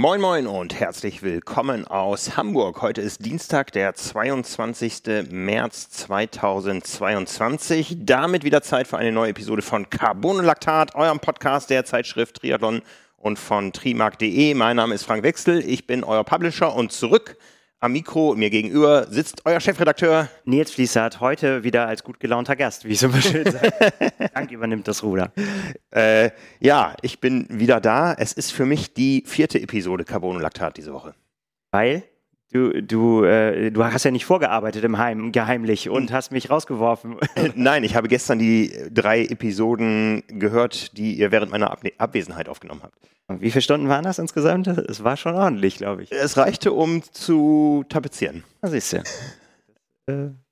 Moin Moin und herzlich willkommen aus Hamburg. Heute ist Dienstag, der 22. März 2022. Damit wieder Zeit für eine neue Episode von Carbonolaktat, eurem Podcast der Zeitschrift Triathlon und von trimark.de. Mein Name ist Frank Wechsel, ich bin euer Publisher und zurück am Mikro mir gegenüber sitzt euer Chefredakteur Nils Fließert, heute wieder als gut gelaunter Gast, wie ich so immer schön sage. Dank übernimmt das Ruder. Äh, ja, ich bin wieder da. Es ist für mich die vierte Episode Carbonolaktat diese Woche. Weil? Du, du, äh, du hast ja nicht vorgearbeitet im Heim, geheimlich und hast mich rausgeworfen. Nein, ich habe gestern die drei Episoden gehört, die ihr während meiner Ab Abwesenheit aufgenommen habt. Wie viele Stunden waren das insgesamt? Es war schon ordentlich, glaube ich. Es reichte, um zu tapezieren. Da siehst du. äh, ist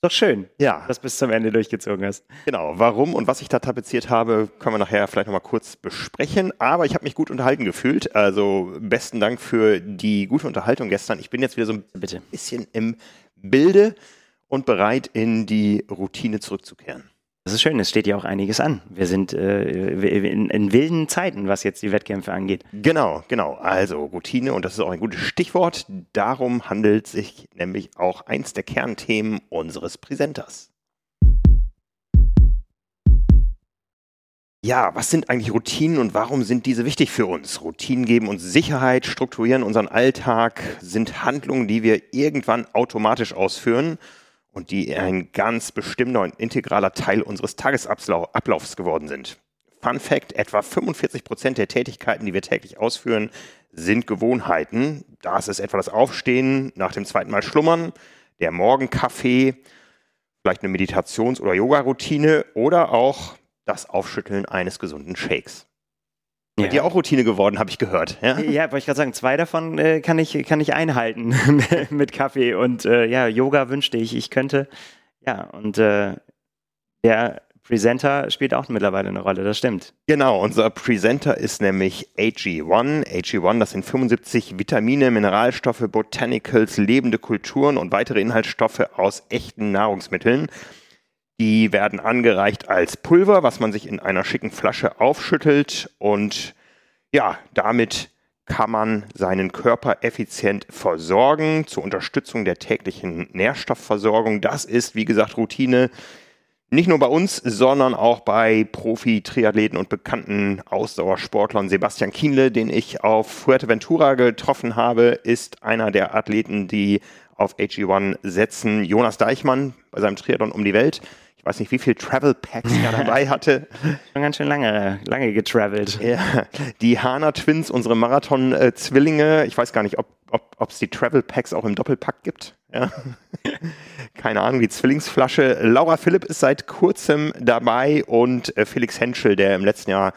doch schön, Ja, dass du bis zum Ende durchgezogen hast. genau. Warum und was ich da tapeziert habe, können wir nachher vielleicht nochmal kurz besprechen. Aber ich habe mich gut unterhalten gefühlt. Also besten Dank für die gute Unterhaltung gestern. Ich bin jetzt wieder so ein Bitte. bisschen im Bilde und bereit, in die Routine zurückzukehren. Das ist schön, es steht ja auch einiges an. Wir sind äh, in, in wilden Zeiten, was jetzt die Wettkämpfe angeht. Genau, genau. Also Routine und das ist auch ein gutes Stichwort. Darum handelt sich nämlich auch eins der Kernthemen unseres Präsenters. Ja, was sind eigentlich Routinen und warum sind diese wichtig für uns? Routinen geben uns Sicherheit, strukturieren unseren Alltag, sind Handlungen, die wir irgendwann automatisch ausführen und die ein ganz bestimmter und integraler Teil unseres Tagesablaufs geworden sind. Fun Fact, etwa 45 Prozent der Tätigkeiten, die wir täglich ausführen, sind Gewohnheiten. Das ist etwa das Aufstehen, nach dem zweiten Mal schlummern, der Morgenkaffee, vielleicht eine Meditations- oder Yoga-Routine oder auch das Aufschütteln eines gesunden Shakes. Bei dir auch Routine geworden, habe ich gehört. Ja? Ja, wollte ich gerade sagen, zwei davon äh, kann, ich, kann ich einhalten mit Kaffee und äh, ja, Yoga wünschte ich, ich könnte. Ja, und äh, der Presenter spielt auch mittlerweile eine Rolle, das stimmt. Genau, unser Presenter ist nämlich AG1. AG1, das sind 75 Vitamine, Mineralstoffe, Botanicals, lebende Kulturen und weitere Inhaltsstoffe aus echten Nahrungsmitteln. Die werden angereicht als Pulver, was man sich in einer schicken Flasche aufschüttelt und ja, damit kann man seinen Körper effizient versorgen zur Unterstützung der täglichen Nährstoffversorgung. Das ist, wie gesagt, Routine. Nicht nur bei uns, sondern auch bei Profi-Triathleten und bekannten Ausdauersportlern. Sebastian Kienle, den ich auf Fuerteventura getroffen habe, ist einer der Athleten, die auf AG1 setzen. Jonas Deichmann bei seinem Triathlon um die Welt. Ich weiß nicht, wie viel Travel Packs er dabei hatte. Schon ganz schön lange, lange getravelt. Ja, die Hana Twins, unsere Marathon-Zwillinge. Ich weiß gar nicht, ob es ob, die Travel Packs auch im Doppelpack gibt. Ja. Keine Ahnung, die Zwillingsflasche. Laura Philipp ist seit kurzem dabei und äh, Felix Henschel, der im letzten Jahr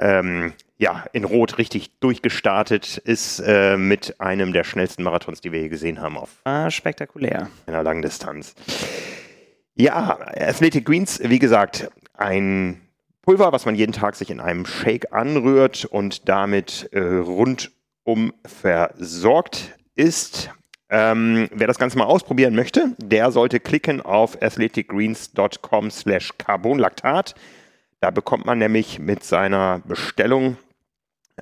ähm, ja, in Rot richtig durchgestartet ist äh, mit einem der schnellsten Marathons, die wir je gesehen haben auf Ah, spektakulär. einer langen Distanz. Ja, Athletic Greens, wie gesagt, ein Pulver, was man jeden Tag sich in einem Shake anrührt und damit äh, rundum versorgt ist. Ähm, wer das Ganze mal ausprobieren möchte, der sollte klicken auf athleticgreens.com slash carbonlactat. Da bekommt man nämlich mit seiner Bestellung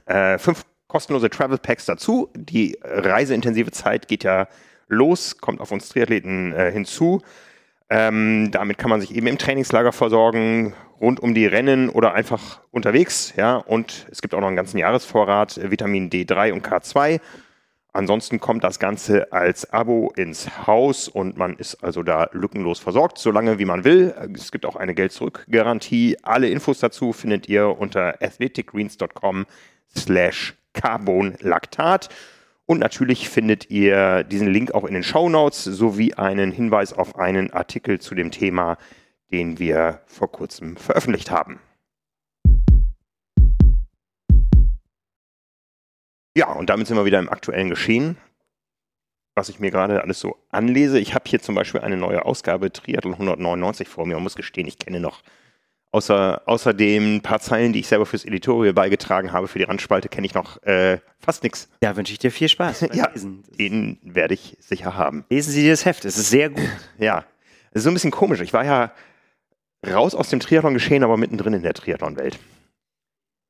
äh, fünf kostenlose Travel Packs dazu. Die reiseintensive Zeit geht ja los, kommt auf uns Triathleten äh, hinzu. Ähm, damit kann man sich eben im Trainingslager versorgen, rund um die Rennen oder einfach unterwegs. Ja, und es gibt auch noch einen ganzen Jahresvorrat äh, Vitamin D3 und K2. Ansonsten kommt das Ganze als Abo ins Haus und man ist also da lückenlos versorgt, solange wie man will. Es gibt auch eine Geld-Zurück-Garantie. Alle Infos dazu findet ihr unter athleticgreens.com slash carbonlactat. Und natürlich findet ihr diesen Link auch in den Show Notes sowie einen Hinweis auf einen Artikel zu dem Thema, den wir vor kurzem veröffentlicht haben. Ja, und damit sind wir wieder im aktuellen Geschehen, was ich mir gerade alles so anlese. Ich habe hier zum Beispiel eine neue Ausgabe Triathlon 199 vor mir und muss gestehen, ich kenne noch außer, außerdem ein paar Zeilen, die ich selber fürs Editorial beigetragen habe, für die Randspalte, kenne ich noch äh, fast nichts. Ja, wünsche ich dir viel Spaß. Ja, Lesen. den werde ich sicher haben. Lesen Sie das Heft, es ist sehr gut. Ja, es ist so ein bisschen komisch. Ich war ja raus aus dem Triathlon geschehen, aber mittendrin in der Triathlon-Welt.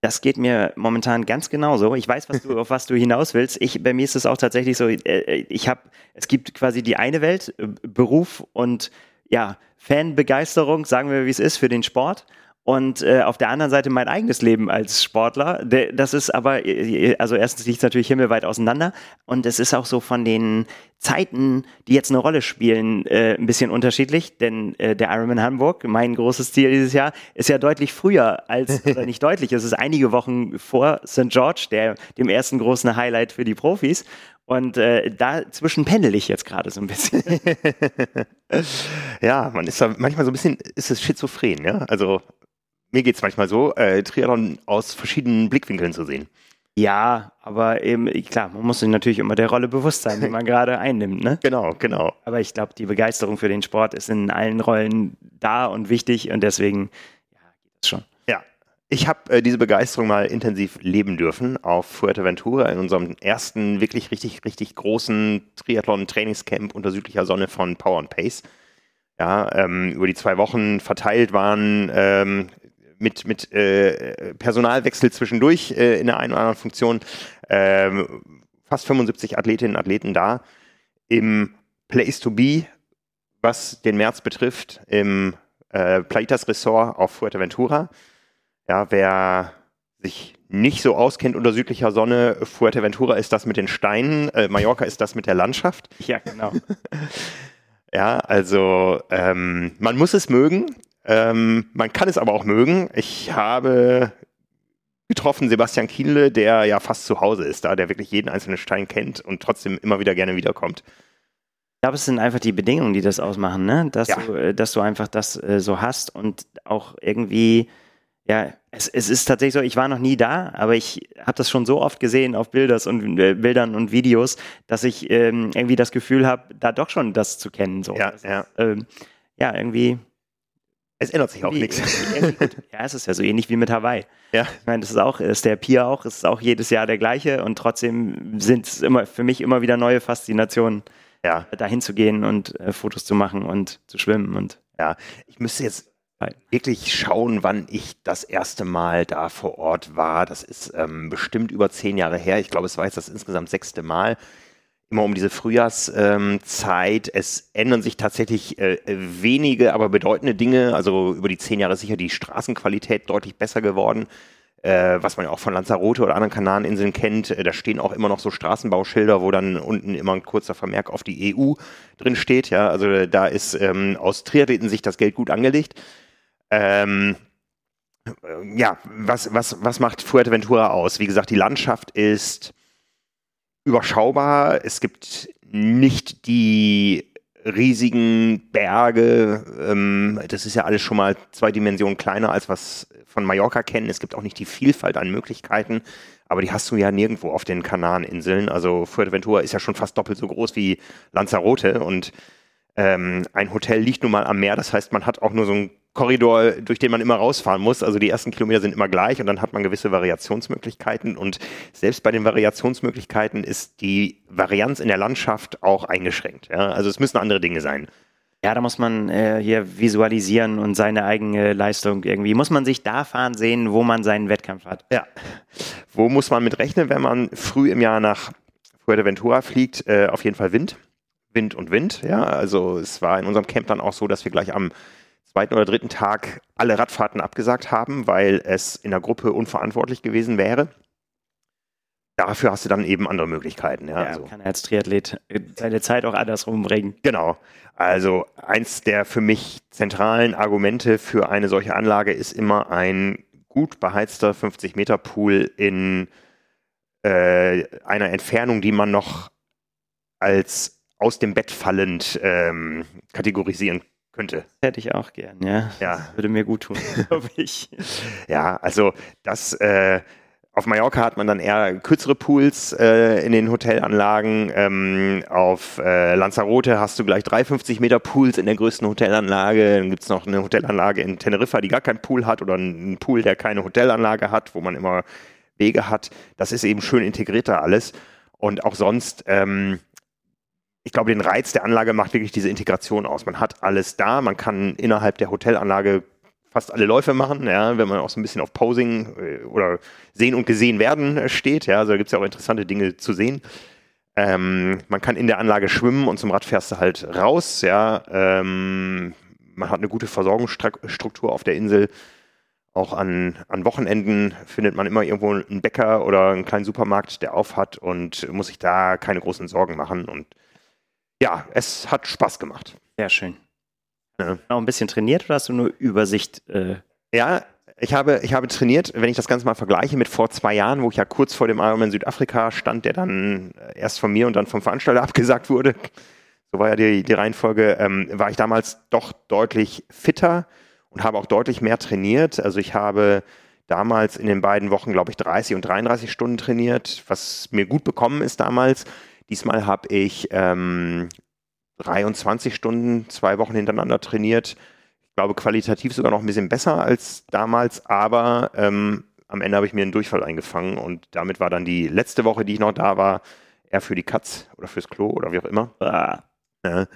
Das geht mir momentan ganz genauso. Ich weiß, was du, auf was du hinaus willst. Ich, bei mir ist es auch tatsächlich so, äh, ich habe, es gibt quasi die eine Welt, äh, Beruf und ja, Fanbegeisterung, sagen wir, wie es ist, für den Sport und äh, auf der anderen Seite mein eigenes Leben als Sportler. Das ist aber, äh, also erstens liegt es natürlich himmelweit auseinander und es ist auch so von den Zeiten, die jetzt eine Rolle spielen, äh, ein bisschen unterschiedlich, denn äh, der Ironman Hamburg, mein großes Ziel dieses Jahr, ist ja deutlich früher als, oder nicht deutlich, es ist einige Wochen vor St. George, der, dem ersten großen Highlight für die Profis. Und äh, dazwischen pendel ich jetzt gerade so ein bisschen. ja, man ist da manchmal so ein bisschen, ist es schizophren, ja. Also mir geht es manchmal so, äh, Triathlon aus verschiedenen Blickwinkeln zu sehen. Ja, aber eben, klar, man muss sich natürlich immer der Rolle bewusst sein, die man gerade einnimmt, ne? Genau, genau. Aber ich glaube, die Begeisterung für den Sport ist in allen Rollen da und wichtig und deswegen, ja, geht das schon. Ich habe äh, diese Begeisterung mal intensiv leben dürfen auf Fuerteventura in unserem ersten wirklich richtig, richtig großen Triathlon-Trainingscamp unter südlicher Sonne von Power and Pace. Ja, ähm, über die zwei Wochen verteilt waren ähm, mit, mit äh, Personalwechsel zwischendurch äh, in der einen oder anderen Funktion. Ähm, fast 75 Athletinnen und Athleten da. Im Place to Be, was den März betrifft, im äh, Plaitas Resort auf Fuerteventura. Ja, wer sich nicht so auskennt unter südlicher Sonne, Fuerteventura ist das mit den Steinen, äh, Mallorca ist das mit der Landschaft. Ja, genau. ja, also ähm, man muss es mögen. Ähm, man kann es aber auch mögen. Ich habe getroffen Sebastian Kienle, der ja fast zu Hause ist, da der wirklich jeden einzelnen Stein kennt und trotzdem immer wieder gerne wiederkommt. Ich glaube, es sind einfach die Bedingungen, die das ausmachen, ne? Dass, ja. du, äh, dass du einfach das äh, so hast und auch irgendwie, ja, es, es ist tatsächlich so, ich war noch nie da, aber ich habe das schon so oft gesehen auf Bilders und, äh, Bildern und Videos, dass ich ähm, irgendwie das Gefühl habe, da doch schon das zu kennen. So. Ja, ja. Ist, ähm, ja, irgendwie es ändert sich auch nichts. Ja, es ist ja so ähnlich wie mit Hawaii. Ja. Ich meine, das ist auch, ist der Pier auch, es ist auch jedes Jahr der gleiche und trotzdem sind es immer für mich immer wieder neue Faszinationen, ja. dahin zu gehen und äh, Fotos zu machen und zu schwimmen und ja, ich müsste jetzt wirklich schauen, wann ich das erste Mal da vor Ort war. Das ist ähm, bestimmt über zehn Jahre her. Ich glaube, es war jetzt das insgesamt sechste Mal immer um diese Frühjahrszeit. es ändern sich tatsächlich äh, wenige, aber bedeutende Dinge. Also über die zehn Jahre ist sicher die Straßenqualität deutlich besser geworden. Äh, was man ja auch von Lanzarote oder anderen Kanareninseln kennt, äh, da stehen auch immer noch so Straßenbauschilder, wo dann unten immer ein kurzer Vermerk auf die EU drin steht. Ja, also da ist ähm, aus Triathleten sich das Geld gut angelegt. Ähm, ja, was, was, was macht Fuerteventura aus? Wie gesagt, die Landschaft ist überschaubar. Es gibt nicht die riesigen Berge. Ähm, das ist ja alles schon mal zwei Dimensionen kleiner, als was von Mallorca kennen. Es gibt auch nicht die Vielfalt an Möglichkeiten, aber die hast du ja nirgendwo auf den Kanareninseln. Also Fuerteventura ist ja schon fast doppelt so groß wie Lanzarote und ähm, ein Hotel liegt nun mal am Meer. Das heißt, man hat auch nur so ein Korridor, durch den man immer rausfahren muss. Also die ersten Kilometer sind immer gleich und dann hat man gewisse Variationsmöglichkeiten. Und selbst bei den Variationsmöglichkeiten ist die Varianz in der Landschaft auch eingeschränkt. Ja? Also es müssen andere Dinge sein. Ja, da muss man äh, hier visualisieren und seine eigene Leistung irgendwie. Muss man sich da fahren sehen, wo man seinen Wettkampf hat. Ja. Wo muss man mit rechnen, wenn man früh im Jahr nach Fuerteventura fliegt? Äh, auf jeden Fall Wind. Wind und Wind. Ja, also es war in unserem Camp dann auch so, dass wir gleich am zweiten oder dritten Tag alle Radfahrten abgesagt haben, weil es in der Gruppe unverantwortlich gewesen wäre. Dafür hast du dann eben andere Möglichkeiten. Ja, ja also. kann als Triathlet seine Zeit auch andersrum bringen. Genau. Also eins der für mich zentralen Argumente für eine solche Anlage ist immer ein gut beheizter 50 Meter Pool in äh, einer Entfernung, die man noch als aus dem Bett fallend ähm, kategorisieren könnte. Hätte ich auch gern, ja. ja. Das würde mir gut tun, glaube ich. ja, also das äh, auf Mallorca hat man dann eher kürzere Pools äh, in den Hotelanlagen. Ähm, auf äh, Lanzarote hast du gleich 350 Meter Pools in der größten Hotelanlage. Dann gibt es noch eine Hotelanlage in Teneriffa, die gar keinen Pool hat oder einen Pool, der keine Hotelanlage hat, wo man immer Wege hat. Das ist eben schön integrierter alles. Und auch sonst ähm, ich glaube, den Reiz der Anlage macht wirklich diese Integration aus. Man hat alles da, man kann innerhalb der Hotelanlage fast alle Läufe machen, ja, wenn man auch so ein bisschen auf Posing äh, oder sehen und gesehen werden äh, steht. Ja, also da gibt es ja auch interessante Dinge zu sehen. Ähm, man kann in der Anlage schwimmen und zum Rad fährst du halt raus. Ja, ähm, man hat eine gute Versorgungsstruktur auf der Insel. Auch an, an Wochenenden findet man immer irgendwo einen Bäcker oder einen kleinen Supermarkt, der auf hat und muss sich da keine großen Sorgen machen. Und ja, es hat Spaß gemacht. Sehr schön. Ja. Auch ein bisschen trainiert oder hast du nur Übersicht? Äh? Ja, ich habe, ich habe trainiert, wenn ich das Ganze mal vergleiche mit vor zwei Jahren, wo ich ja kurz vor dem Ironman Südafrika stand, der dann äh, erst von mir und dann vom Veranstalter abgesagt wurde. So war ja die, die Reihenfolge, ähm, war ich damals doch deutlich fitter und habe auch deutlich mehr trainiert. Also ich habe damals in den beiden Wochen, glaube ich, 30 und 33 Stunden trainiert, was mir gut bekommen ist damals. Diesmal habe ich ähm, 23 Stunden, zwei Wochen hintereinander trainiert. Ich glaube, qualitativ sogar noch ein bisschen besser als damals, aber ähm, am Ende habe ich mir einen Durchfall eingefangen und damit war dann die letzte Woche, die ich noch da war, eher für die Katz oder fürs Klo oder wie auch immer. Ah. Ja.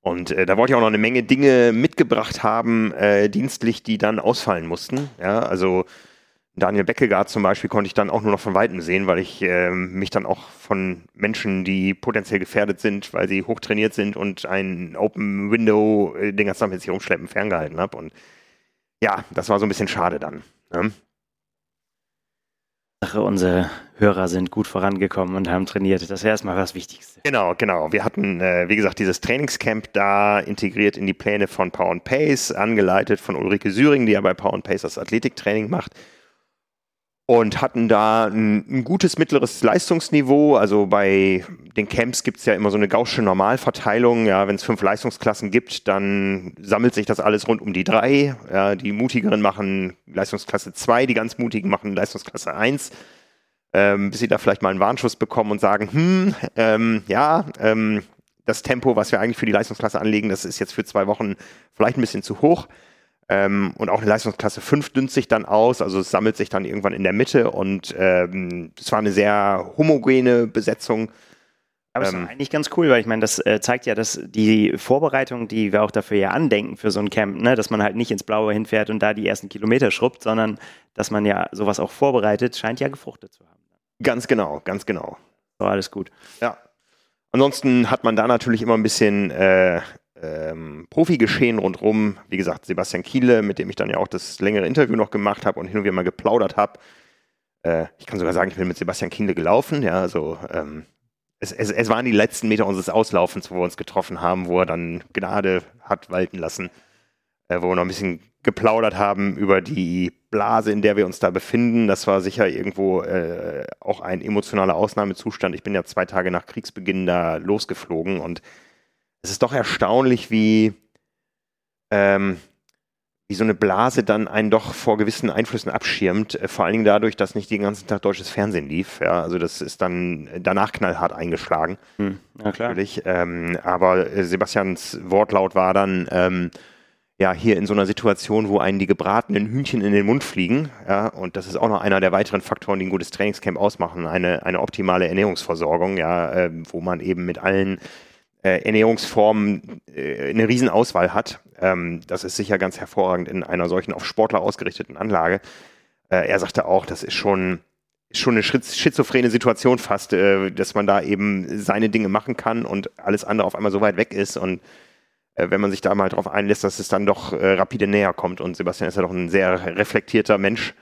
Und äh, da wollte ich auch noch eine Menge Dinge mitgebracht haben, äh, dienstlich, die dann ausfallen mussten. Ja, also Daniel Beckegaard zum Beispiel konnte ich dann auch nur noch von Weitem sehen, weil ich äh, mich dann auch von Menschen, die potenziell gefährdet sind, weil sie hochtrainiert sind und ein Open Window äh, den ganzen Tag mit sich rumschleppen, ferngehalten habe. Und ja, das war so ein bisschen schade dann. Ne? Unsere Hörer sind gut vorangekommen und haben trainiert. Das wäre erstmal das Wichtigste. Genau, genau. Wir hatten, äh, wie gesagt, dieses Trainingscamp da integriert in die Pläne von Power and Pace, angeleitet von Ulrike Süring, die ja bei Power and Pace das Athletiktraining macht und hatten da ein, ein, gutes mittleres Leistungsniveau. Also bei den Camps gibt es ja immer so eine gaussche Normalverteilung. Ja, wenn es fünf Leistungsklassen gibt, dann sammelt sich das alles rund um die drei. Ja, die Mutigeren machen Leistungsklasse zwei, die ganz Mutigen machen Leistungsklasse eins. Ähm, bis sie da vielleicht mal einen Warnschuss bekommen und sagen, hm, ähm, ja, ähm, das Tempo, was wir eigentlich für die Leistungsklasse anlegen, das ist jetzt für zwei Wochen vielleicht ein bisschen zu hoch. Ähm, und auch eine Leistungsklasse 5 dünnt sich dann aus, also es sammelt sich dann irgendwann in der Mitte und ähm, es war eine sehr homogene Besetzung. Aber ähm, ist eigentlich ganz cool, weil ich meine, das äh, zeigt ja, dass die Vorbereitung, die wir auch dafür ja andenken für so ein Camp, ne, dass man halt nicht ins Blaue hinfährt und da die ersten Kilometer schrubbt, sondern dass man ja sowas auch vorbereitet, scheint ja gefruchtet zu haben. Ganz genau, ganz genau. So, alles gut. Ja. Ansonsten hat man da natürlich immer ein bisschen äh, ähm, Profi-Geschehen rundherum. Wie gesagt, Sebastian Kiele, mit dem ich dann ja auch das längere Interview noch gemacht habe und hin und wieder mal geplaudert habe. Äh, ich kann sogar sagen, ich bin mit Sebastian Kiele gelaufen. Ja, also ähm, es, es, es, waren die letzten Meter unseres Auslaufens, wo wir uns getroffen haben, wo er dann Gnade hat walten lassen, äh, wo wir noch ein bisschen geplaudert haben über die Blase, in der wir uns da befinden. Das war sicher irgendwo äh, auch ein emotionaler Ausnahmezustand. Ich bin ja zwei Tage nach Kriegsbeginn da losgeflogen und es ist doch erstaunlich, wie, ähm, wie so eine Blase dann einen doch vor gewissen Einflüssen abschirmt. Äh, vor allen Dingen dadurch, dass nicht den ganzen Tag deutsches Fernsehen lief. Ja, also das ist dann danach knallhart eingeschlagen. Hm, ja, klar. Natürlich. Ähm, aber äh, Sebastians Wortlaut war dann, ähm, ja, hier in so einer Situation, wo einen die gebratenen Hühnchen in den Mund fliegen, ja, und das ist auch noch einer der weiteren Faktoren, die ein gutes Trainingscamp ausmachen, eine, eine optimale Ernährungsversorgung, ja, äh, wo man eben mit allen äh, Ernährungsformen äh, eine Riesenauswahl hat. Ähm, das ist sicher ganz hervorragend in einer solchen auf Sportler ausgerichteten Anlage. Äh, er sagte auch, das ist schon, schon eine schizophrene Situation fast, äh, dass man da eben seine Dinge machen kann und alles andere auf einmal so weit weg ist und äh, wenn man sich da mal drauf einlässt, dass es dann doch äh, rapide näher kommt. Und Sebastian ist ja doch ein sehr reflektierter Mensch,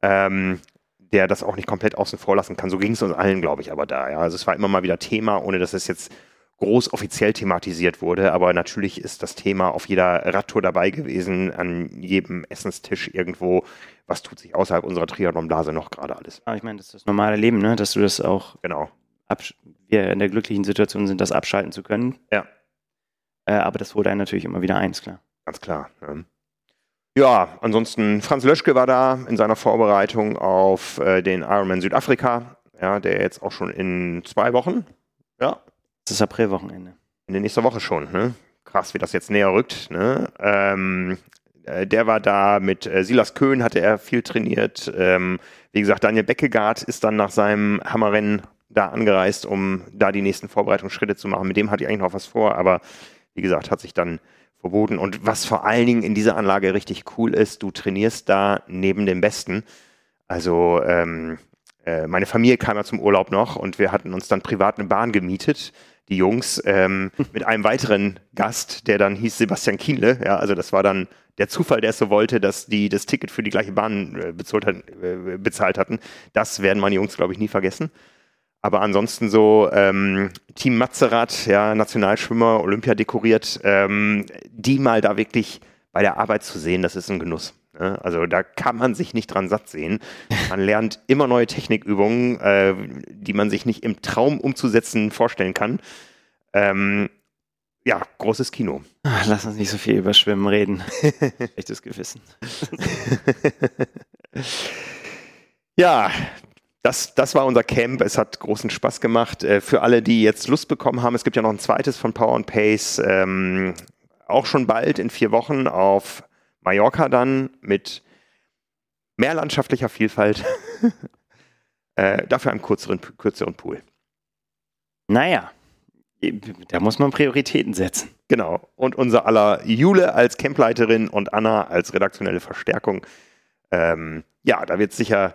ähm, der das auch nicht komplett außen vor lassen kann. So ging es uns allen, glaube ich, aber da. Ja. Also es war immer mal wieder Thema, ohne dass es jetzt groß offiziell thematisiert wurde, aber natürlich ist das Thema auf jeder Radtour dabei gewesen, an jedem Essenstisch irgendwo, was tut sich außerhalb unserer Triathlon-Blase noch gerade alles. Ja, ich meine, das ist das normale Leben, ne? dass du das auch, genau. wir in der glücklichen Situation sind, das abschalten zu können. Ja. Äh, aber das holt einen natürlich immer wieder eins, klar. Ganz klar. Ne? Ja, ansonsten Franz Löschke war da in seiner Vorbereitung auf äh, den Ironman Südafrika, ja, der jetzt auch schon in zwei Wochen, ja, das ist Aprilwochenende. In der nächsten Woche schon, ne? Krass, wie das jetzt näher rückt, ne? Ähm, äh, der war da mit äh, Silas Köhn, hatte er viel trainiert. Ähm, wie gesagt, Daniel Beckegaard ist dann nach seinem Hammerrennen da angereist, um da die nächsten Vorbereitungsschritte zu machen. Mit dem hatte ich eigentlich noch was vor, aber wie gesagt, hat sich dann verboten. Und was vor allen Dingen in dieser Anlage richtig cool ist, du trainierst da neben dem Besten. Also ähm, äh, meine Familie kam ja zum Urlaub noch und wir hatten uns dann privat eine Bahn gemietet, die Jungs, ähm, mit einem weiteren Gast, der dann hieß Sebastian Kienle. Ja, also das war dann der Zufall, der es so wollte, dass die das Ticket für die gleiche Bahn äh, bezahlt, äh, bezahlt hatten. Das werden meine Jungs, glaube ich, nie vergessen. Aber ansonsten so ähm, Team Mazerat, ja, Nationalschwimmer, Olympia dekoriert, ähm, die mal da wirklich bei der Arbeit zu sehen, das ist ein Genuss. Ne? Also da kann man sich nicht dran satt sehen. Man lernt immer neue Technikübungen, äh, die man sich nicht im Traum umzusetzen vorstellen kann. Ähm, ja, großes Kino. Ach, lass uns nicht so viel über Schwimmen reden. Schlechtes Gewissen. ja, das, das war unser Camp. Es hat großen Spaß gemacht. Äh, für alle, die jetzt Lust bekommen haben, es gibt ja noch ein zweites von Power and Pace. Ähm, auch schon bald in vier Wochen auf Mallorca dann mit mehr landschaftlicher Vielfalt. äh, dafür einem kürzeren, kürzeren Pool. Naja, da muss man Prioritäten setzen. Genau. Und unser aller Jule als Campleiterin und Anna als redaktionelle Verstärkung. Ähm, ja, da wird sicher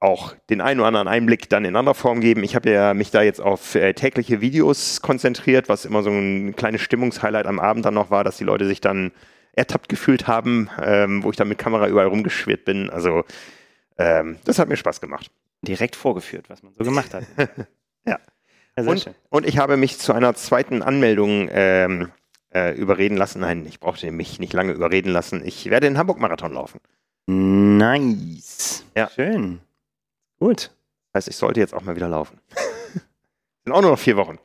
auch den einen oder anderen Einblick dann in anderer Form geben. Ich habe ja mich da jetzt auf äh, tägliche Videos konzentriert, was immer so ein kleines Stimmungshighlight am Abend dann noch war, dass die Leute sich dann ertappt gefühlt haben, ähm, wo ich dann mit Kamera überall rumgeschwirrt bin. Also ähm, das hat mir Spaß gemacht. Direkt vorgeführt, was man so gemacht hat. ja. ja und, und, ich habe mich zu einer zweiten Anmeldung ähm, äh, überreden lassen. Nein, ich brauchte mich nicht lange überreden lassen. Ich werde den Hamburg-Marathon laufen. Nice. Ja. Schön. Gut. Das heißt, ich sollte jetzt auch mal wieder laufen. sind auch nur noch vier Wochen.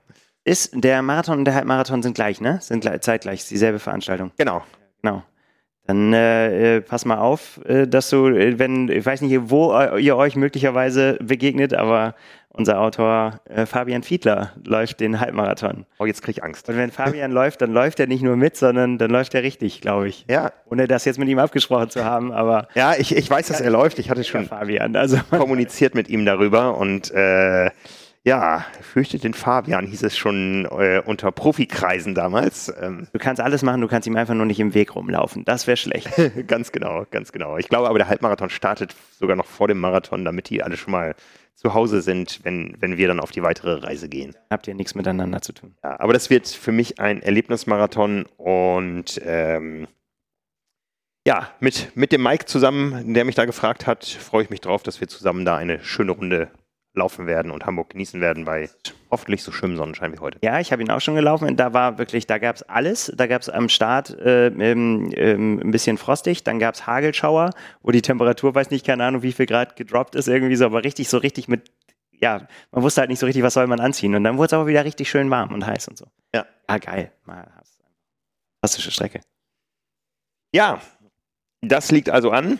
Ist der Marathon und der Halbmarathon sind gleich, ne? Sind gleich, zeitgleich, dieselbe Veranstaltung. Genau. Genau. Dann äh, äh, pass mal auf, äh, dass du, äh, wenn, ich weiß nicht, wo ihr euch möglicherweise begegnet, aber unser Autor äh, Fabian Fiedler läuft den Halbmarathon. Oh, jetzt krieg ich Angst. Und wenn Fabian läuft, dann läuft er nicht nur mit, sondern dann läuft er richtig, glaube ich. Ja. Ohne das jetzt mit ihm abgesprochen zu haben, aber. Ja, ich, ich weiß, dass er läuft. Ich hatte schon Fabian, also kommuniziert mit ihm darüber und äh, ja, fürchtet den Fabian, hieß es schon äh, unter Profikreisen damals. Ähm, du kannst alles machen, du kannst ihm einfach nur nicht im Weg rumlaufen. Das wäre schlecht. ganz genau, ganz genau. Ich glaube aber, der Halbmarathon startet sogar noch vor dem Marathon, damit die alle schon mal zu Hause sind, wenn, wenn wir dann auf die weitere Reise gehen. Habt ihr nichts miteinander zu tun. Ja, aber das wird für mich ein Erlebnismarathon und ähm, ja, mit, mit dem Mike zusammen, der mich da gefragt hat, freue ich mich drauf, dass wir zusammen da eine schöne Runde laufen werden und Hamburg genießen werden bei hoffentlich so schönem Sonnenschein wie heute. Ja, ich habe ihn auch schon gelaufen. Da war wirklich, da gab es alles. Da gab es am Start äh, ähm, ähm, ein bisschen frostig, dann gab es Hagelschauer, wo die Temperatur, weiß nicht, keine Ahnung, wie viel Grad gedroppt ist, irgendwie so, aber richtig, so richtig mit, ja, man wusste halt nicht so richtig, was soll man anziehen. Und dann wurde es aber wieder richtig schön warm und heiß und so. Ja. Ja, geil. Fantastische Strecke. Ja, das liegt also an.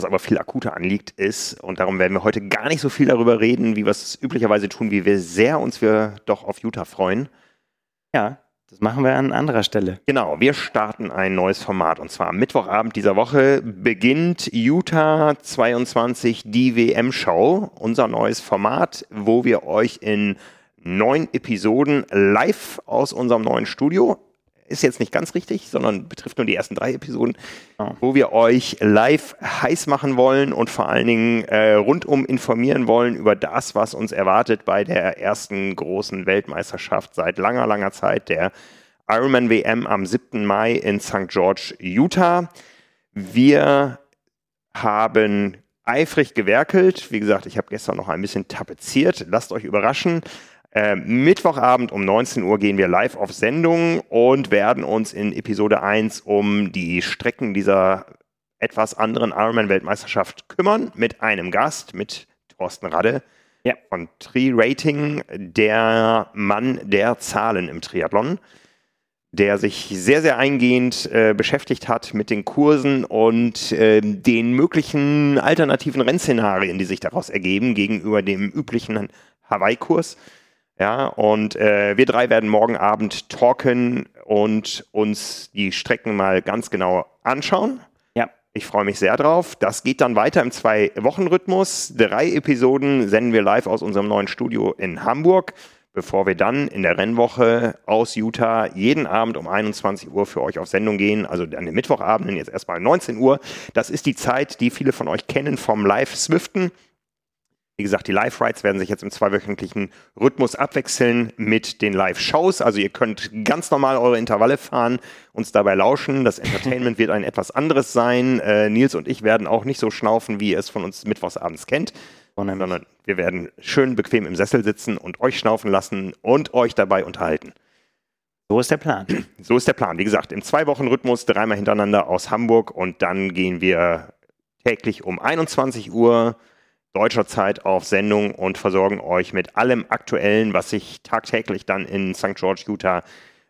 Was aber viel akuter anliegt, ist, und darum werden wir heute gar nicht so viel darüber reden, wie wir es üblicherweise tun, wie wir sehr uns wir doch auf Utah freuen. Ja, das machen wir an anderer Stelle. Genau, wir starten ein neues Format. Und zwar am Mittwochabend dieser Woche beginnt Utah 22 die WM-Show, unser neues Format, wo wir euch in neun Episoden live aus unserem neuen Studio ist jetzt nicht ganz richtig, sondern betrifft nur die ersten drei Episoden, oh. wo wir euch live heiß machen wollen und vor allen Dingen äh, rundum informieren wollen über das, was uns erwartet bei der ersten großen Weltmeisterschaft seit langer, langer Zeit, der Ironman WM am 7. Mai in St. George, Utah. Wir haben eifrig gewerkelt. Wie gesagt, ich habe gestern noch ein bisschen tapeziert. Lasst euch überraschen. Äh, Mittwochabend um 19 Uhr gehen wir live auf Sendung und werden uns in Episode 1 um die Strecken dieser etwas anderen Ironman-Weltmeisterschaft kümmern mit einem Gast, mit Thorsten Radde ja. von Tri Rating, der Mann der Zahlen im Triathlon, der sich sehr, sehr eingehend äh, beschäftigt hat mit den Kursen und äh, den möglichen alternativen Rennszenarien, die sich daraus ergeben gegenüber dem üblichen Hawaii-Kurs. Ja, und äh, wir drei werden morgen Abend talken und uns die Strecken mal ganz genau anschauen. Ja. Ich freue mich sehr drauf. Das geht dann weiter im Zwei-Wochen-Rhythmus. Drei Episoden senden wir live aus unserem neuen Studio in Hamburg. bevor wir dann in der Rennwoche aus Utah jeden Abend um 21 Uhr für euch auf Sendung gehen. Also an den Mittwochabenden jetzt erstmal 19 Uhr. Das ist die Zeit, die viele von euch kennen vom Live-Swiften. Wie gesagt, die Live-Rides werden sich jetzt im zweiwöchentlichen Rhythmus abwechseln mit den Live-Shows. Also ihr könnt ganz normal eure Intervalle fahren, uns dabei lauschen. Das Entertainment wird ein etwas anderes sein. Äh, Nils und ich werden auch nicht so schnaufen, wie ihr es von uns mittwochsabends kennt, sondern wir werden schön bequem im Sessel sitzen und euch schnaufen lassen und euch dabei unterhalten. So ist der Plan. So ist der Plan. Wie gesagt, im Zwei-Wochen-Rhythmus dreimal hintereinander aus Hamburg und dann gehen wir täglich um 21 Uhr deutscher Zeit auf Sendung und versorgen euch mit allem Aktuellen, was sich tagtäglich dann in St. George, Utah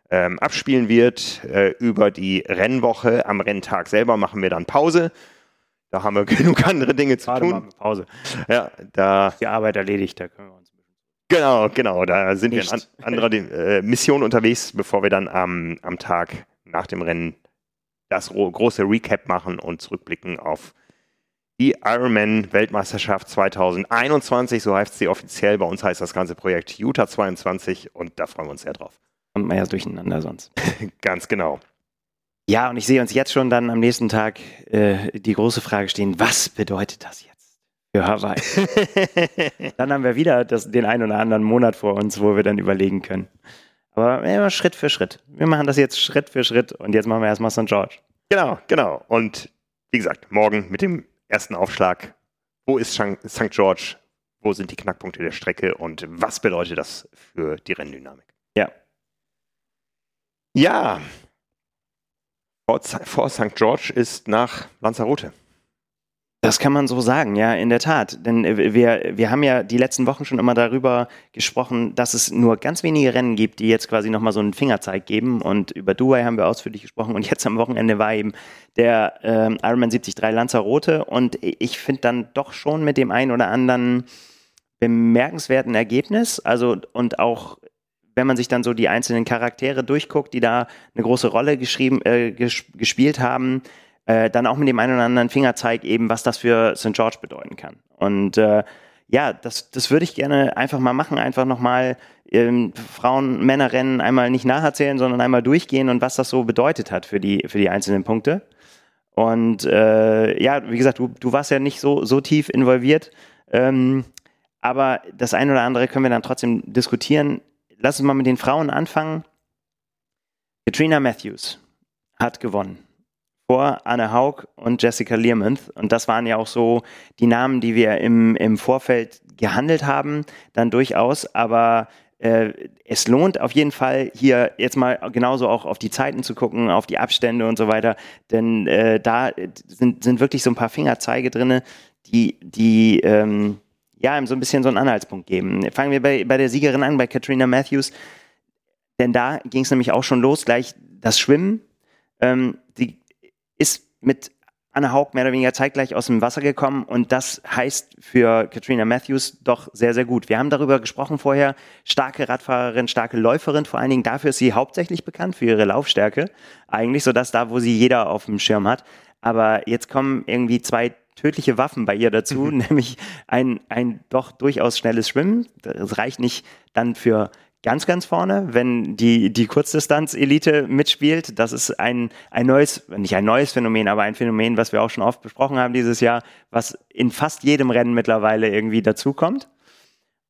ähm, abspielen wird. Äh, über die Rennwoche am Renntag selber machen wir dann Pause. Da haben wir genug andere Dinge zu Gerade tun. Pause. Ja, da. Die Arbeit erledigt, da können wir uns. Genau, genau. Da sind Nicht. wir in an anderer äh, Mission unterwegs, bevor wir dann am, am Tag nach dem Rennen das große Recap machen und zurückblicken auf die Ironman-Weltmeisterschaft 2021, so heißt sie offiziell. Bei uns heißt das ganze Projekt Utah 22 und da freuen wir uns sehr drauf. Kommt man ja durcheinander sonst. Ganz genau. Ja, und ich sehe uns jetzt schon dann am nächsten Tag äh, die große Frage stehen, was bedeutet das jetzt für Hawaii? dann haben wir wieder das, den einen oder anderen Monat vor uns, wo wir dann überlegen können. Aber immer Schritt für Schritt. Wir machen das jetzt Schritt für Schritt und jetzt machen wir erstmal St. George. Genau, genau. Und wie gesagt, morgen mit dem ersten Aufschlag, wo ist St. George, wo sind die Knackpunkte der Strecke und was bedeutet das für die Renndynamik? Ja. Ja, vor St. George ist nach Lanzarote. Das kann man so sagen, ja, in der Tat. Denn äh, wir, wir haben ja die letzten Wochen schon immer darüber gesprochen, dass es nur ganz wenige Rennen gibt, die jetzt quasi nochmal so einen Fingerzeig geben. Und über Dubai haben wir ausführlich gesprochen. Und jetzt am Wochenende war eben der ähm, Ironman 73 Lanzarote. Und ich finde dann doch schon mit dem einen oder anderen bemerkenswerten Ergebnis. Also, und auch wenn man sich dann so die einzelnen Charaktere durchguckt, die da eine große Rolle geschrieben, äh, gespielt haben, äh, dann auch mit dem einen oder anderen Fingerzeig eben, was das für St. George bedeuten kann. Und äh, ja, das, das würde ich gerne einfach mal machen, einfach nochmal ähm, Frauen, Männer rennen, einmal nicht nacherzählen, sondern einmal durchgehen und was das so bedeutet hat für die, für die einzelnen Punkte. Und äh, ja, wie gesagt, du, du warst ja nicht so, so tief involviert, ähm, aber das eine oder andere können wir dann trotzdem diskutieren. Lass uns mal mit den Frauen anfangen. Katrina Matthews hat gewonnen vor Anne Haug und Jessica Learmonth. Und das waren ja auch so die Namen, die wir im, im Vorfeld gehandelt haben, dann durchaus. Aber äh, es lohnt auf jeden Fall hier jetzt mal genauso auch auf die Zeiten zu gucken, auf die Abstände und so weiter. Denn äh, da sind, sind wirklich so ein paar Fingerzeige drin, die, die ähm, ja, ihm so ein bisschen so einen Anhaltspunkt geben. Fangen wir bei, bei der Siegerin an, bei Katrina Matthews. Denn da ging es nämlich auch schon los, gleich das Schwimmen. Ähm, ist mit Anna Haug mehr oder weniger zeitgleich aus dem Wasser gekommen und das heißt für Katrina Matthews doch sehr, sehr gut. Wir haben darüber gesprochen vorher, starke Radfahrerin, starke Läuferin, vor allen Dingen dafür ist sie hauptsächlich bekannt für ihre Laufstärke, eigentlich so dass da, wo sie jeder auf dem Schirm hat. Aber jetzt kommen irgendwie zwei tödliche Waffen bei ihr dazu, mhm. nämlich ein, ein doch durchaus schnelles Schwimmen. Das reicht nicht dann für ganz, ganz vorne, wenn die, die Kurzdistanz-Elite mitspielt. Das ist ein, ein neues, nicht ein neues Phänomen, aber ein Phänomen, was wir auch schon oft besprochen haben dieses Jahr, was in fast jedem Rennen mittlerweile irgendwie dazukommt.